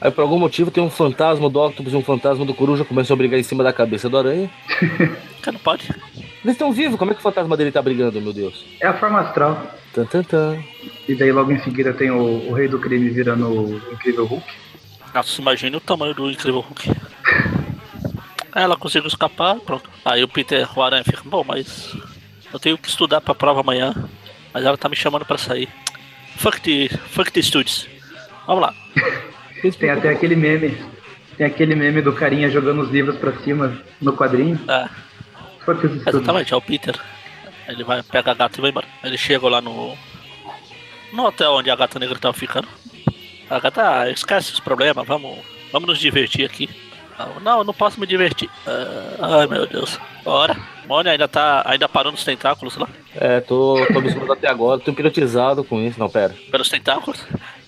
Aí por algum motivo tem um fantasma do Octopus e um fantasma do Coruja começam a brigar em cima da cabeça do Aranha. Cara, não pode? Eles estão vivos, como é que o fantasma dele tá brigando, meu Deus? É a forma astral. Tan. E daí logo em seguida tem o, o Rei do Crime virando o Incrível Hulk. Nossa, imagine o tamanho do incrível Hulk. Ela conseguiu escapar, pronto. Aí o Peter, o Aranha fica, bom, mas eu tenho que estudar pra prova amanhã. Mas ela tá me chamando pra sair. Fuck the, fuck the studies. Vamos lá. Tem até aquele meme. Tem aquele meme do carinha jogando os livros pra cima no quadrinho. É, Fuck estudos. exatamente, é o Peter. Ele vai, pega a gata e vai embora. Ele chega lá no. No hotel onde a gata negra tava ficando. A gata, ah, esquece os problemas, vamos, vamos nos divertir aqui. Não, não, eu não posso me divertir. Ah, ai meu Deus. Bora. Mônia ainda tá. ainda parou nos tentáculos lá. É, tô, tô me até agora, tô hipnotizado com isso. Não, pera. Pelos tentáculos.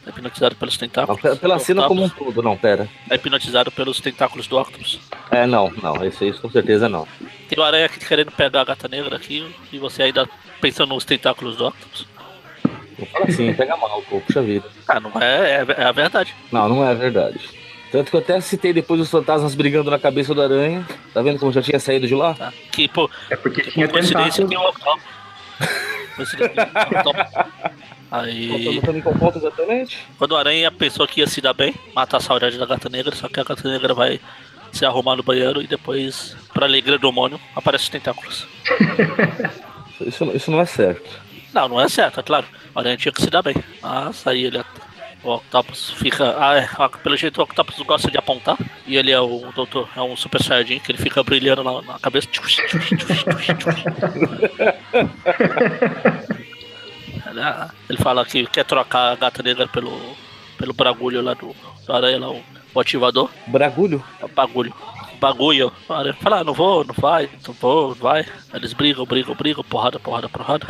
Tá hipnotizado pelos Não, tentáculos. pela pela cena como um todo, não, pera. Tá hipnotizado pelos tentáculos do Octopus. É, não, não, isso, isso com certeza não. Tem o aranha aqui querendo pegar a gata negra aqui e você ainda pensando nos tentáculos do Octopus. Não fala assim, pega mal, pô, puxa vida. Ah, não é, é, é a verdade. Não, não é verdade. Tanto que eu até citei depois os fantasmas brigando na cabeça do aranha. Tá vendo como já tinha saído de lá? Tá? Que, pô, É porque que tinha coincidência tentáculo. tem um Octopus. Aí, quando o aranha pensou que ia se dar bem, matar a saudade da gata negra, só que a gata negra vai se arrumar no banheiro e depois, pra alegria do homônio, aparece os tentáculos. Isso, isso não é certo. Não, não é certo, é claro. O aranha tinha que se dar bem. Mas aí ele. O Octopus fica. Ah, é, pelo jeito o Octopus gosta de apontar. E ele é o doutor, é um super saiyajin que ele fica brilhando na, na cabeça. Ele, ah, ele fala que quer trocar a gata negra pelo, pelo bagulho lá do, do aranha, lá, o, ativador. Bragulho? O bagulho. Bagulho. Aranha fala, ah, não vou, não vai, não vou, não vai. Eles brigam, brigam, brigam, porrada, porrada, porrada.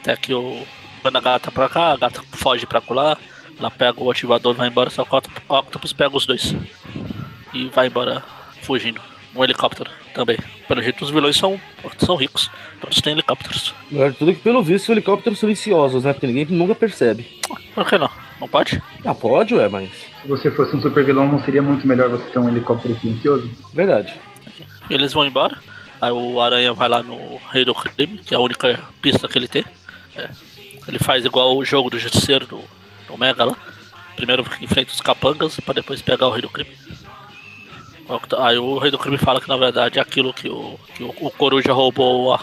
Até que o. Quando a gata pra cá, a gata foge pra lá. Ela pega o ativador e vai embora, só que o Octopus pega os dois. E vai embora fugindo. Um helicóptero também. Pelo jeito os vilões são, são ricos. Todos têm helicópteros. Melhor de tudo é que, pelo visto, helicópteros silenciosos, né? Porque ninguém nunca percebe. Por que não? Não pode? Ah, pode, ué, mas. Se você fosse um super vilão, não seria muito melhor você ter um helicóptero silencioso? Verdade. Eles vão embora. Aí o Aranha vai lá no Rei do Crime, que é a única pista que ele tem. É. Ele faz igual o jogo do Justiceiro do, do Mega lá. Primeiro enfrenta os capangas pra depois pegar o Rei do Crime. Aí o Rei do Crime fala que na verdade aquilo que o, que o, o Coruja roubou a-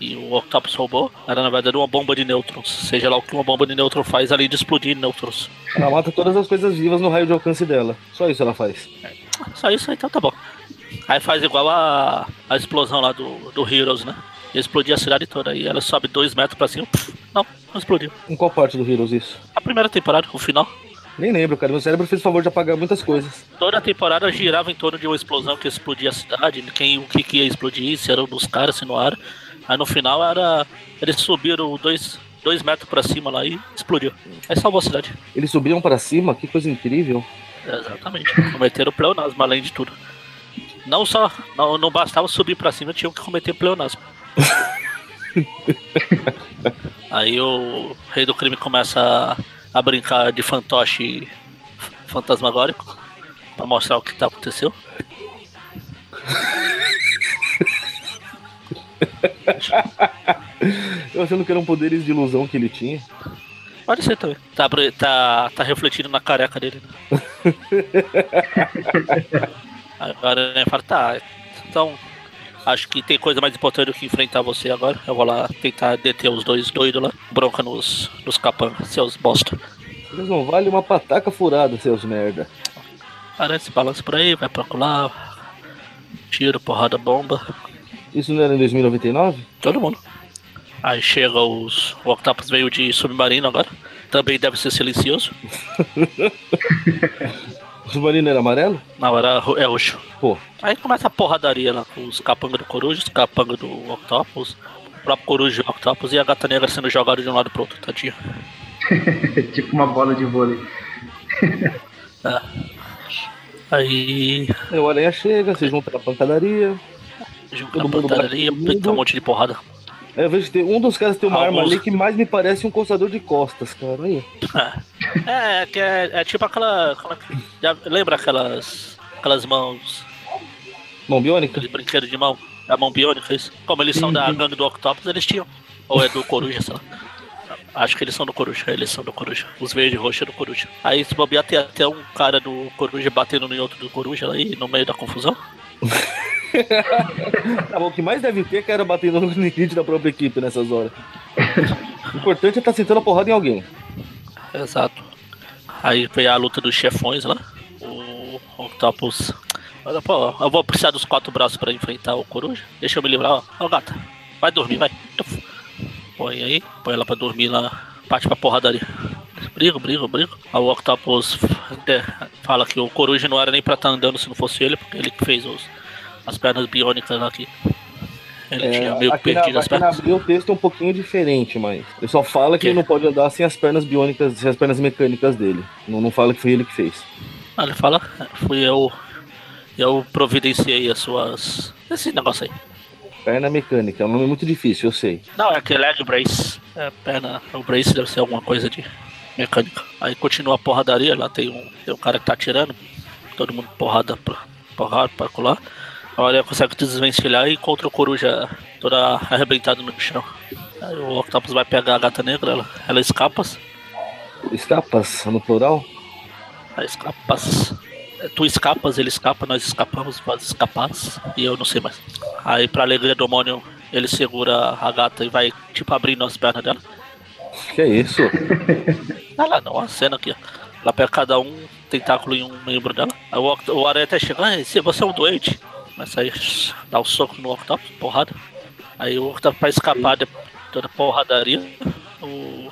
e o Octopus roubou era na verdade uma bomba de nêutrons. Seja lá o que uma bomba de nêutron faz além de explodir nêutrons. Ela mata todas as coisas vivas no raio de alcance dela. Só isso ela faz. Só isso, então tá bom. Aí faz igual a, a explosão lá do, do Heroes, né? E explodir a cidade toda. E ela sobe dois metros pra cima. Pff, não, não explodiu. Em qual parte do Heroes isso? A primeira temporada, o final. Nem lembro, cara. Meu cérebro fez o favor de apagar muitas coisas. Toda a temporada girava em torno de uma explosão que explodia a cidade. Quem, o que, que ia explodir, se era um dos caras, se no ar. Aí no final era. Eles subiram dois, dois metros pra cima lá e explodiu. Aí salvou a cidade. Eles subiam para cima, que coisa incrível. Exatamente. Cometeram pleonasmo, além de tudo. Não só. Não, não bastava subir pra cima, tinham que cometer pleonasmo. Aí o rei do crime começa a, a brincar de fantoche fantasmagórico pra mostrar o que tá acontecendo. Eu achando que eram poderes de ilusão que ele tinha. Pode ser também. Tá, tá, tá refletindo na careca dele. Né? agora né, fala, tá, então acho que tem coisa mais importante do que enfrentar você agora. Eu vou lá tentar deter os dois doidos lá. Bronca nos, nos capangas, seus bosta. Eles não valem uma pataca furada, seus merda. Se balança por aí, vai pra lá. Tiro, porrada, bomba. Isso não era em 2099? Todo mundo. Aí chega os. O Octopus veio de submarino agora. Também deve ser silencioso. O submarino era amarelo? Não, era, é roxo. Pô, Aí começa a porradaria lá com os capangas do Coruja, os capangas do Octopus, o próprio Coruja e o Octopus e a gata negra sendo jogada de um lado pro outro, tadinho. tipo uma bola de vôlei. Aí aí o aranha chega, se junta na pancadaria. junta Todo a mundo todo pinta um monte de porrada. Eu vejo que tem um dos caras tem uma arma Alguns- ali que mais me parece um coçador de costas, cara. Aí. É, que é, é tipo aquela. aquela- já lembra aquelas. aquelas mãos. Mão biônica? aqueles brinquedos de mão? A mão biônica, isso. Como eles são da Sim, sim. gangue do Octopus, eles tinham. Ou é do Coruja, sei lá. Acho que eles são do Coruja, eles são do Coruja. Os verde e roxo é do Coruja. Aí se bobear tem até um cara do Coruja batendo em outro do Coruja aí, no meio da confusão. Tá bom, o que mais deve ter é cara batendo no limite da própria equipe nessas horas. O importante é estar sentando a porrada em alguém. Exato. Aí veio a luta dos chefões lá. O Octopus. Olha, pô, eu vou precisar dos quatro braços pra enfrentar o Coruja. Deixa eu me livrar, ó. Ó, gata. Vai dormir, vai. Põe aí, põe ela pra dormir lá. Parte pra porradaria. Brigo, brigo, brigo. Aí o Octopus é, fala que o Coruja não era nem pra estar andando se não fosse ele, porque ele que fez os, as pernas biônicas lá aqui. Ele tinha meio É, aqui na, perdido as aqui na pernas. O texto é um pouquinho diferente, mas ele só fala que Que? ele não pode andar sem as pernas biônicas, sem as pernas mecânicas dele. Não, não fala que foi ele que fez. Ah, ele fala, fui eu. Eu providenciei as suas. Esse negócio aí. Perna mecânica, é um nome muito difícil, eu sei. Não, é aquele leg brace. É perna. O brace deve ser alguma coisa de mecânica. Aí continua a porradaria, lá tem um, tem um cara que tá atirando. Todo mundo porrada pra porrada pra colar. A Aranha consegue desvencilhar e encontra o coruja toda arrebentada no chão. Aí o Octopus vai pegar a gata negra, ela, ela escapa. Escapas, no plural? Aí escapas. É, Tu escapas, ele escapa, nós escapamos, vós escapas. E eu não sei mais. Aí pra alegria do demônio, ele segura a gata e vai tipo abrindo as pernas dela. Que isso? Olha lá, não, a cena aqui, ó. Ela pega cada um tentáculo em um membro dela. Aí o, o Aranha até chega, ah, você é um doente. Mas aí dá um soco no Octopus, porrada. Aí o Octopus pra escapar de toda a porradaria, o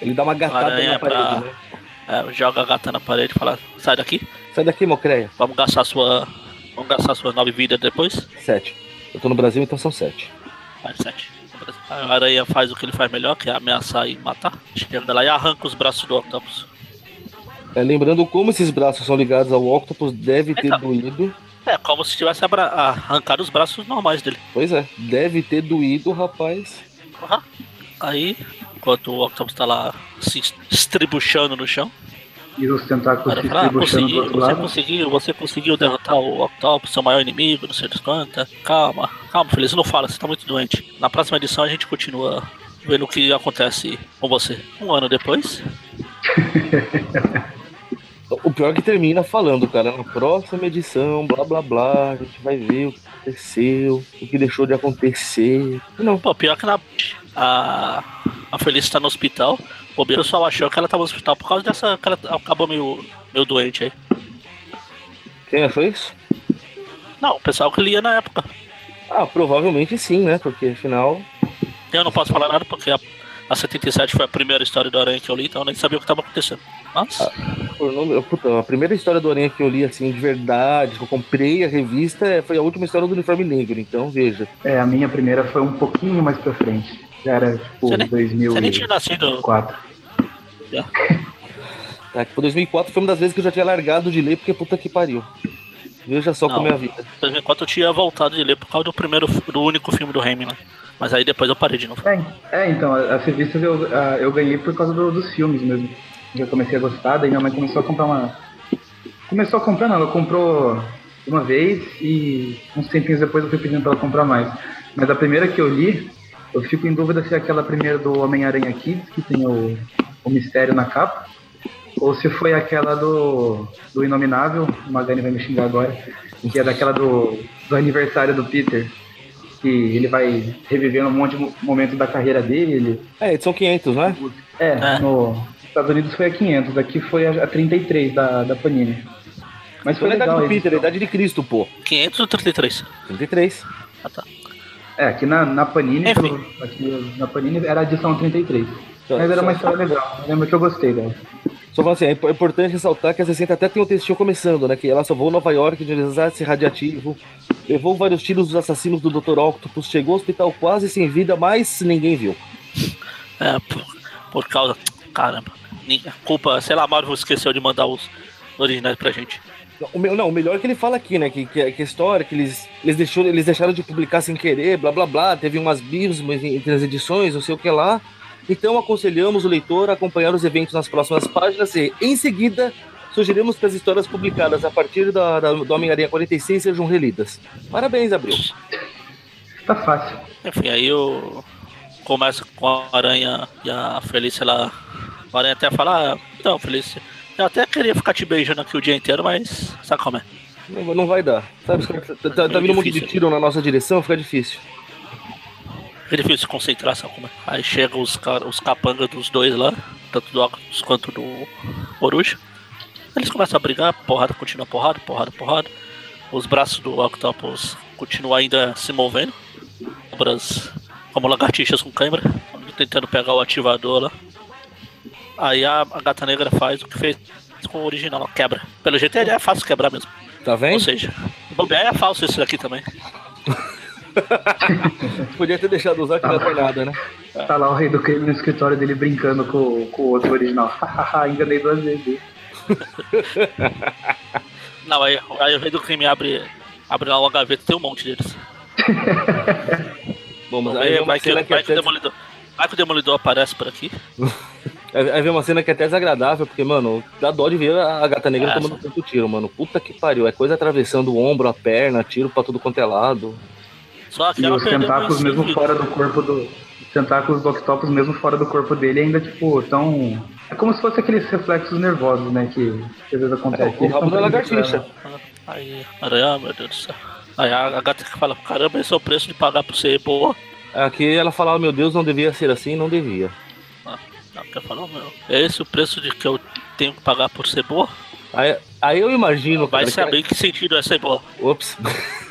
Ele dá uma gatada Aranha na parede, pra- né? é, joga a gata na parede e fala, sai daqui, Sai daqui, Mocreia. vamos gastar sua. Vamos gastar suas nove vidas depois. Sete. Eu tô no Brasil, então são sete. Faz sete. A aranha faz o que ele faz melhor, que é ameaçar e matar. Chega lá e arranca os braços do Octopus. É, lembrando como esses braços são ligados ao Octopus, deve ter Então. doído. É como se tivesse arrancado os braços normais dele. Pois é, deve ter doído, rapaz. Aham. Aí, enquanto o Octopus tá lá se estribuchando no chão, E os tentáculos se fala, ah, consegui, outro você lado. conseguiu, você conseguiu derrotar o Octopus, seu maior inimigo, não sei das quantas. Calma, calma, Feliz, não fala, você tá muito doente. Na próxima edição a gente continua vendo o que acontece com você. Um ano depois, O pior é que termina falando, cara, na próxima edição, blá blá blá, a gente vai ver o que aconteceu, o que deixou de acontecer. Não, Pô, pior que na, a, a Feliz tá no hospital. O pessoal achou que ela tava no hospital por causa dessa. que ela acabou meio, meio doente aí. quem achou isso? Não, o pessoal que lia na época. Ah, provavelmente sim, né? Porque afinal. Eu não posso falar nada porque a, a 77 foi a primeira história do Aranha que eu li, então eu nem sabia o que tava acontecendo. Mas, por nome- puta, a primeira história do Aranha que eu li assim de verdade, que eu comprei a revista, é- foi a última história do uniforme negro, então veja. É, a minha primeira foi um pouquinho mais pra frente. Já era tipo Você nem- você nem tinha 2004. nascido. já. Tá, que foi 2004 foi uma das vezes que eu já tinha largado de ler, porque puta que pariu. Veja só Não. como é a vida. Em 2004 eu tinha voltado de ler por causa do primeiro, do único filme do Raimi, né? Mas aí depois eu parei de novo. É, é, então, as revistas eu, eu ganhei por causa do- dos filmes mesmo. Eu comecei a gostar, daí minha mãe começou a comprar uma. Começou a comprar não, ela comprou uma vez e uns tempinhos depois eu fui pedindo pra ela comprar mais. Mas a primeira que eu li, eu fico em dúvida se é aquela primeira do Homem-Aranha Kids, que tem o, o mistério na capa, ou se foi aquela do, do Inominável, o Magani vai me xingar agora, que é daquela do, do aniversário do Peter, que ele vai revivendo um monte de mo- momentos da carreira dele. É, edição 500, né? É, É. nos Estados Unidos foi a 500, aqui foi a, a 33 da, da Panini. Mas Foi foi a idade legal. do Peter, a idade de Cristo, pô. 500 ou 33? 33. Ah, tá. É, aqui na, na Panini, pelo- aqui na Panini era a edição 33. Só- Mas era uma história legal. Eu lembro que eu gostei dela. Só falando assim, é é importante ressaltar que a 60 até tem um textinho começando, né? Que ela salvou Nova York de um desastre radiativo, levou vários tiros dos assassinos do Dr. Octopus, chegou ao hospital quase sem vida, mas ninguém viu. É, por, por causa. Caramba. Culpa, sei lá, Marvel esqueceu de mandar os originais pra gente. O meu, não, o melhor é que ele fala aqui, né? Que, que, que a história, que eles, eles, deixou, eles deixaram de publicar sem querer, blá blá blá, teve umas bios mas entre as edições, não sei o que lá. Então aconselhamos o leitor a acompanhar os eventos nas próximas páginas e, em seguida, sugerimos que as histórias publicadas a partir da, da, do Homem-Aranha 46 sejam relidas. Parabéns, Abril. Tá fácil. Enfim, aí eu começa com a Aranha e a Felícia lá. A Aranha até fala, ah, então, Felícia, eu até queria ficar te beijando aqui o dia inteiro, mas sabe como é? Não, não vai dar. Sabe, os caras- tá, tá, tá vindo um monte de tiro na nossa direção, fica difícil. É difícil se concentrar, sabe como é? Aí chegam os, os capangas dos dois lá, tanto do Octopus quanto do Coruja. Eles começam a brigar, porrada, continua porrada, porrada, porrada. Os braços do Octopus continuam ainda se movendo. Cobras como lagartixas com câimbra, tentando pegar o ativador lá. Aí a, a gata negra faz o que fez com o original, quebra. Pelo jeito é, fácil quebrar mesmo. Tá Ou vendo? seja, o bobear é falso esse daqui também. Podia ter deixado usar que não tem nada, né? Tá lá o rei do crime no escritório dele brincando com, com o outro original. Enganei duas vezes. Não, aí, aí o rei do crime abre, abre lá uma gaveta tem um monte deles. Bom, mas aí uma vai, que, cena que vai, que o até... demolidor, vai que o demolidor aparece por aqui. Aí aí vem uma cena que é até desagradável, porque, mano, dá dó de ver a gata negra É, tomando tanto tiro, mano. Puta que pariu. É coisa atravessando o ombro, a perna, tiro pra tudo quanto é lado. Só que E os tentáculos mesmo fora do corpo do. Os tentáculos do Octopus mesmo fora do corpo dele ainda, tipo, tão. É como se fosse aqueles reflexos nervosos, né? Que, que às vezes acontece. É, o rabo da presos lagartixa. vidas. Aí, aranha, meu Deus do céu. Aí a, a gata que fala, caramba, esse é o preço de pagar por ser boa. Aqui ela falava, meu Deus, não devia ser assim, não devia. Ah, Ela quer falar, meu, é esse o preço de que eu tenho que pagar por ser boa? Aí, aí eu imagino, Vai cara, saber em que sentido é ser boa. que... Ops.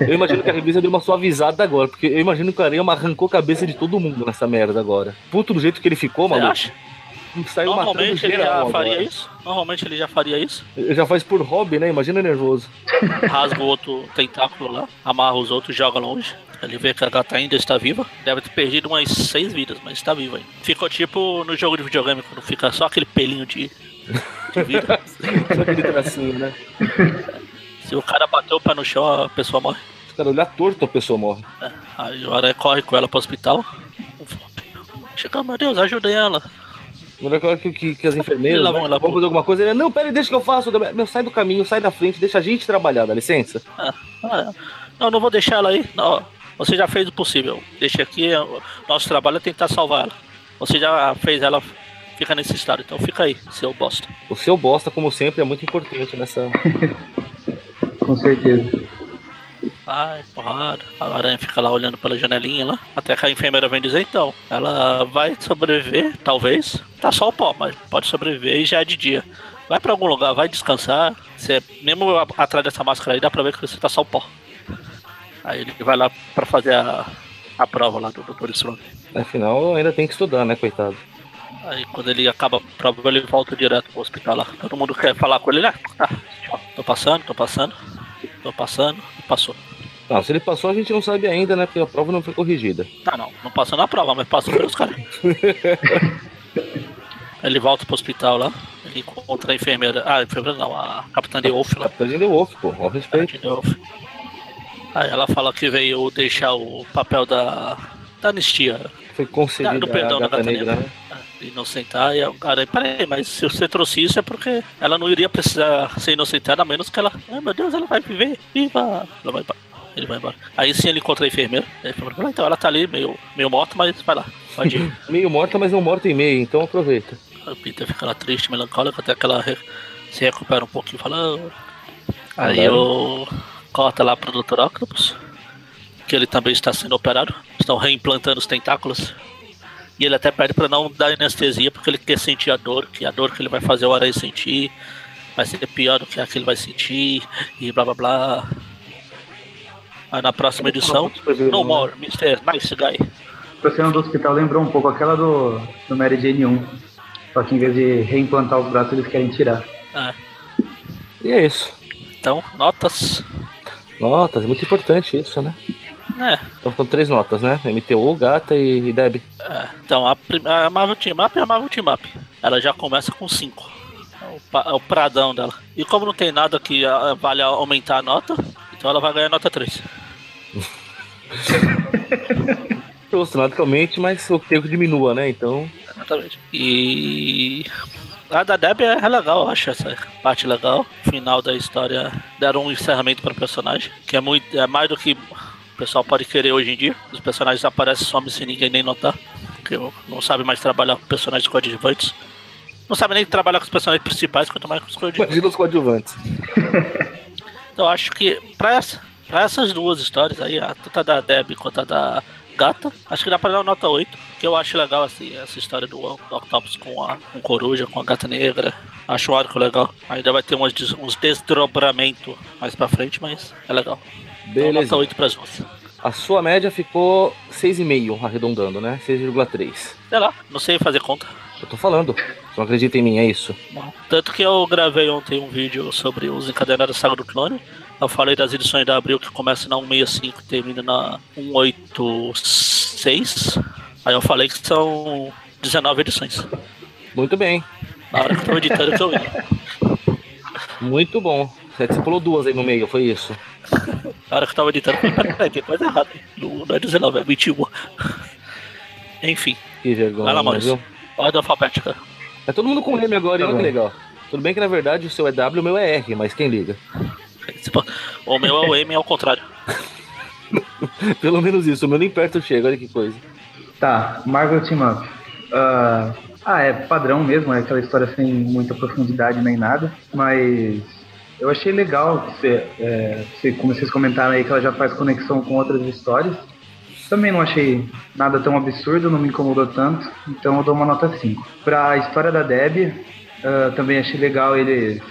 eu imagino que a revista deu uma suavizada agora, porque eu imagino que o Aranha arrancou a cabeça de todo mundo nessa merda agora. Puto do jeito que ele ficou, Você maluco. acha? Saiu Normalmente ele já faria agora. isso. Normalmente ele já faria isso. Ele já faz por hobby, né? Imagina nervoso. rasga o outro tentáculo lá, amarra os outros joga longe. Ele vê que a gata ainda está viva. Deve ter perdido umas seis vidas, mas está viva ainda. Ficou tipo no jogo de videogame, quando fica só aquele pelinho de, de vida. Só aquele tracinho, né? Se o cara bateu o pé no chão, a pessoa morre. Os caras olhar torto, a pessoa morre. É, Aí o aranha corre com ela pro hospital. Chega, meu Deus, ajudem ela. Melhor que, que, que, que as enfermeiras Lá né, vão, lá vão vão. fazer alguma coisa. Ele, não, pera aí, deixa que eu faço. Meu, sai do caminho, sai da frente, deixa a gente trabalhar, dá licença. Ah, ah, não, não vou deixar ela aí. Não, você já fez o possível. Deixa aqui, o nosso trabalho é tentar salvar ela. Você já fez ela ficar nesse estado, então fica aí, seu bosta. O seu bosta, como sempre, é muito importante nessa. Com certeza. Ai, porrada. A aranha fica lá olhando pela janelinha lá. Até que a enfermeira vem dizer, então, ela vai sobreviver, talvez. Tá só o pó, mas pode sobreviver e já é de dia. Vai pra algum lugar, vai descansar. Você, mesmo atrás dessa máscara aí, dá pra ver que você tá só o pó. Aí ele vai lá pra fazer a, a prova lá do Dr. Strong. Afinal, ainda tem que estudar, né, coitado? Aí quando ele acaba a prova, ele volta direto pro hospital lá. Todo mundo quer falar com ele, né? Ah, tchau. tô passando, tô passando, tô passando, e passou. Não, se ele passou, a gente não sabe ainda, né? Porque a prova não foi corrigida. Ah não, não passou na prova, mas passou pelos caras. ele volta pro hospital lá, ele encontra a enfermeira. Ah, a enfermeira não, a capitã de Wolf lá. Capitã de Wolf, pô, ao respeito. Capitã de Wolf. Aí ela fala que veio deixar o papel da, da anistia. Foi Ah, concedida do perdão a da gata gata negra, negra. né? Inocentar e o cara, peraí, mas se você trouxe isso é porque ela não iria precisar ser inocentada, a menos que ela. Ai meu Deus, ela vai viver, viva! Ela vai. Ele vai embora. Aí sim ele encontra a enfermeira. A enfermeira fala, então ela tá ali meio, meio morta, mas vai lá, pode ir. Meio morta, mas não morta em meio, então aproveita. O Peter fica lá triste, melancólico, até que ela se recupera um pouquinho e fala. "Ah." Aí eu corta lá pro Dr. Octopus, que ele também está sendo operado. Estão reimplantando os tentáculos. E ele até pede pra não dar anestesia, porque ele quer sentir a dor, que a dor que ele vai fazer o aranha sentir vai ser pior do que a que ele vai sentir, e blá blá blá. Aí na próxima edição, No More, Mr. Nice Guy. A cena do hospital lembrou um pouco aquela do, do Mary Jane 1. Só que em vez de reimplantar os braços, eles querem tirar. É, E é isso. então, notas. Notas, é muito importante isso, né? É, Então são três notas, né? MTU, Gata e, Deb. É, então, a, a Marvel Team Up é a Marvel Team Up. Ela já começa com 5. É o, é o pradão dela. E como não tem nada que ah, vale aumentar a nota, então ela vai ganhar nota 3. justo, naturalmente, mas o tempo diminua, né? Então. Exatamente. E. A da Deb é legal, eu acho essa parte legal. Final da história deram um encerramento para o personagem, que é muito é mais do que o pessoal pode querer hoje em dia. Os personagens aparecem some sem ninguém nem notar, porque não sabe mais trabalhar com personagens coadjuvantes. Não sabe nem trabalhar com os personagens principais, quanto mais com os coadjuvantes. Imagina os coadjuvantes. Então acho que pra, essa, pra essas duas histórias aí, tanto a da Deb quanto a da Gata, acho que dá pra dar uma nota 8. Que eu acho legal assim, essa história do, do Octopus com a com Coruja, com a Gata Negra. Acho um arco legal. Ainda vai ter des- uns desdobramentos mais pra frente, mas é legal. Então, nota Beleza. 8 pras duas. A sua média ficou 6,5, arredondando, né? 6,3. Sei lá, não sei fazer conta. Eu tô falando. Você não acredita em mim, é isso? Não. Tanto que eu gravei ontem um vídeo sobre os encadenados da Saga do Clone. Eu falei das edições da Abril que começa na 165 e termina na 186. Aí eu falei que são 19 edições. Muito bem. Na hora que eu tava editando que eu vi. Muito bom. Você pulou duas aí no meio, foi isso? Na hora que eu tava editando, eu falei, peraí, tem coisa errada. Não, não é 19, é 21. Enfim, Que vergonha, vai lá, Maurício. viu? Ordem alfabética. É todo mundo com M agora, Tá hein? Olha que bom. legal. Tudo bem que na verdade o seu é W, o meu é R, mas quem liga? O meu é o M, é ao contrário. Pelo menos isso, o meu nem perto chega, olha que coisa. Tá, Marvel Team Up. Ah, ah, é padrão mesmo, é aquela história sem muita profundidade nem nada, mas eu achei legal você, é, você- como vocês comentaram aí, que ela já faz conexão com outras histórias. Também não achei nada tão absurdo, não me incomodou tanto, então eu dou uma nota 5. Pra história da Deb, ah, também achei legal eles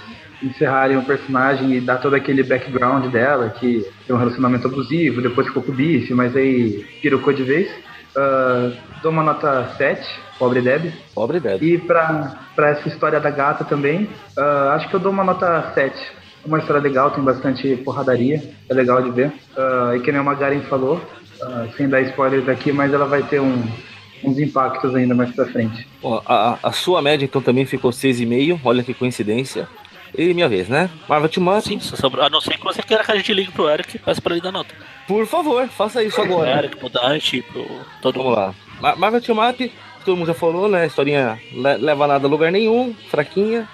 encerrarem o personagem e dar todo aquele background dela, que tem um relacionamento abusivo, depois ficou com o bife, mas aí pirocou de vez. Ah, dou uma nota 7, pobre Deb. Pobre Deb. E pra, pra essa história da gata também, ah, acho que eu dou uma nota 7. É uma história legal, tem bastante porradaria, é legal de ver. Ah, e que nem o Magaren falou, ah, sem dar spoilers aqui, mas ela vai ter um- uns impactos ainda mais pra frente. Ó, a, a sua média então também ficou 6,5, olha que coincidência. E minha vez, né? Marvel Team Up, Sim, só sobrou. A não ser que você queira que a gente ligue pro Eric e peça pra ele dar nota. por favor, faça isso Pro agora. Eric, pro Dante, pro todo Vamos mundo. lá. Ma- Marvel Team Up, todo mundo já falou, né? Historinha le- leva nada a lugar nenhum, fraquinha.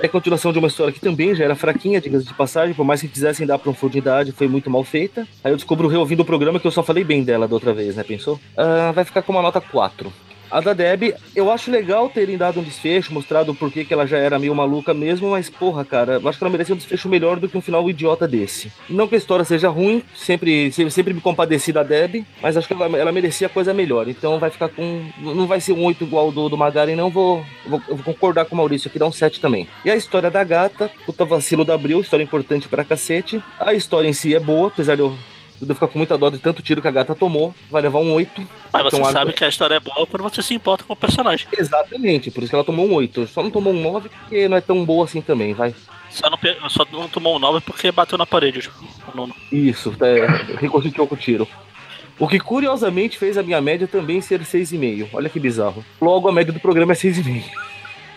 É continuação de uma história que também já era fraquinha, diga-se de passagem, por mais que quisessem dar profundidade, foi muito mal feita. Aí eu descubro reouvindo o programa que eu só falei bem dela da outra vez, né? Pensou? Ah, vai ficar com uma nota 4. A da Deb, eu acho legal terem dado um desfecho, mostrado porquê que ela já era meio maluca mesmo, mas porra, cara, eu acho que ela merecia um desfecho melhor do que um final idiota desse. Não que a história seja ruim, sempre, sempre, me compadeci da Deb, mas acho que ela, ela merecia coisa melhor. Então vai ficar com. Não vai ser um 8 igual do, do Magaren, não. Vou, vou, vou concordar com o Maurício aqui, dá um 7 também. E a história da gata, puta vacilo da Abril, história importante pra cacete. A história em si é boa, apesar de eu. De eu ficar com muita dó de tanto tiro que a gata tomou, vai levar um 8. Mas você sabe que a história é boa quando você se importa com o personagem. Exatamente, por isso que ela tomou um 8. Só não tomou um 9 porque não é tão boa assim também, vai. Só não, pe- só não tomou um 9 porque bateu na parede o nono. Isso, é, reconstituiu com o tiro. O que curiosamente fez a minha média também ser 6,5. Olha que bizarro. Logo a média do programa é 6,5.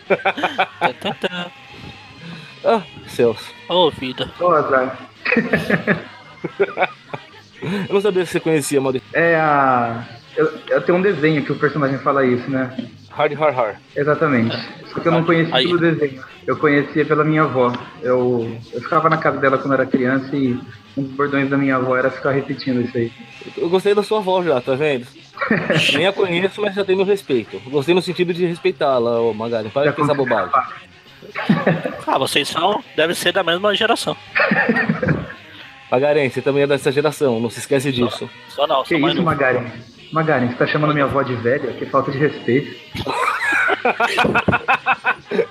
Tã, tã, tã. Ah, céus. Ô, vida. Ô, azar. Eu não sabia se você conhecia, Maurício. É a. Eu, eu tenho um desenho que o personagem fala isso, né? Hard, hard, hard. Exatamente. Só que eu não conhecia Aí. pelo desenho. Eu conhecia pela minha avó. Eu, eu ficava na casa dela quando era criança e um dos bordões da minha avó era ficar repetindo isso aí. Eu gostei da sua voz já, tá vendo? Nem a conheço, mas já tem meu respeito. Gostei no sentido de respeitá-la, ô Magari. Para Já de pensar bobagem. Ah, vocês são. Deve ser da mesma geração. Magaren, você também é dessa geração, não se esquece disso. Só não, Que mais isso. Magaren? Magaren, você tá chamando minha avó de velha? Que falta de respeito.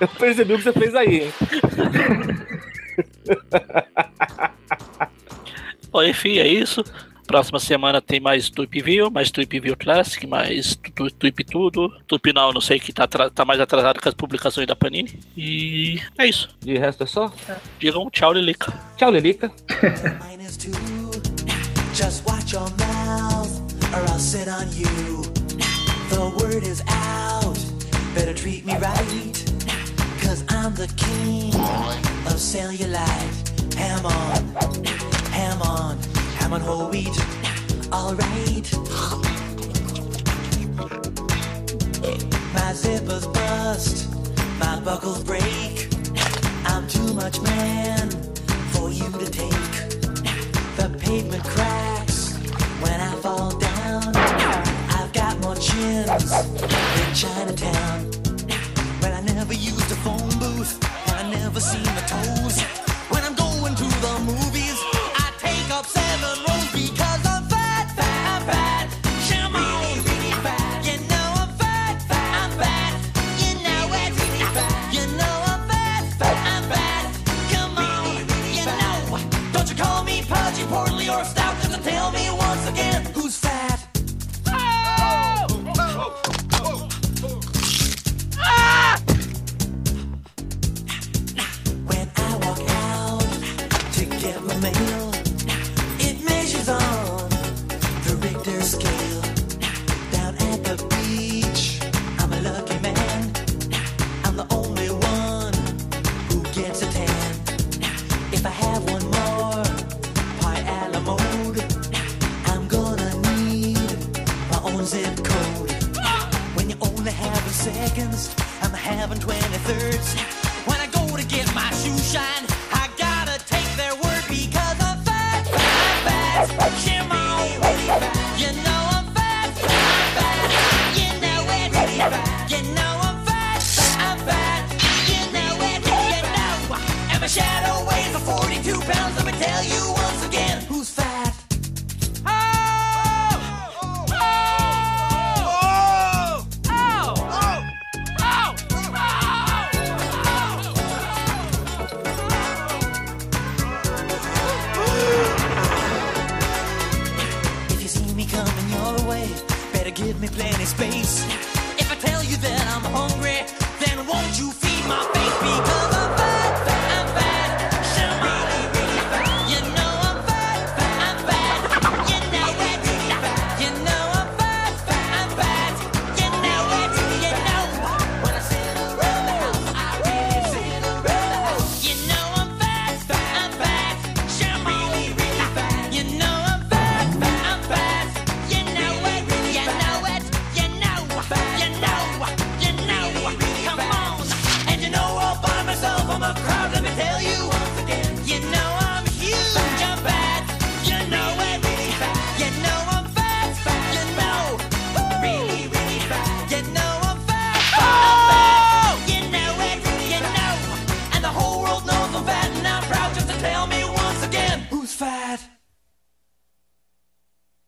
Eu percebi o que você fez aí, hein? Bom, enfim, é isso. Próxima semana tem mais Tweep View, mais Tweep View Classic, mais Tweep Tudo. Tweep Now, não sei que tá, tá mais atrasado que as publicações da Panini. E é isso. De resto é só. Digam tchau, Lilica. Tchau, two. Just watch your mouth, or I'll sit on you. The word is out, better treat me right. Cause I'm the king of cellulite. Ham on, ham on, on whole wheat. Alright. My zippers bust, my buckles break. I'm too much man for you to take. The pavement cracks when I fall down. I've got more chins in Chinatown. But I never used a phone booth, I never seen the toes. When I'm going to the movies. two-thirds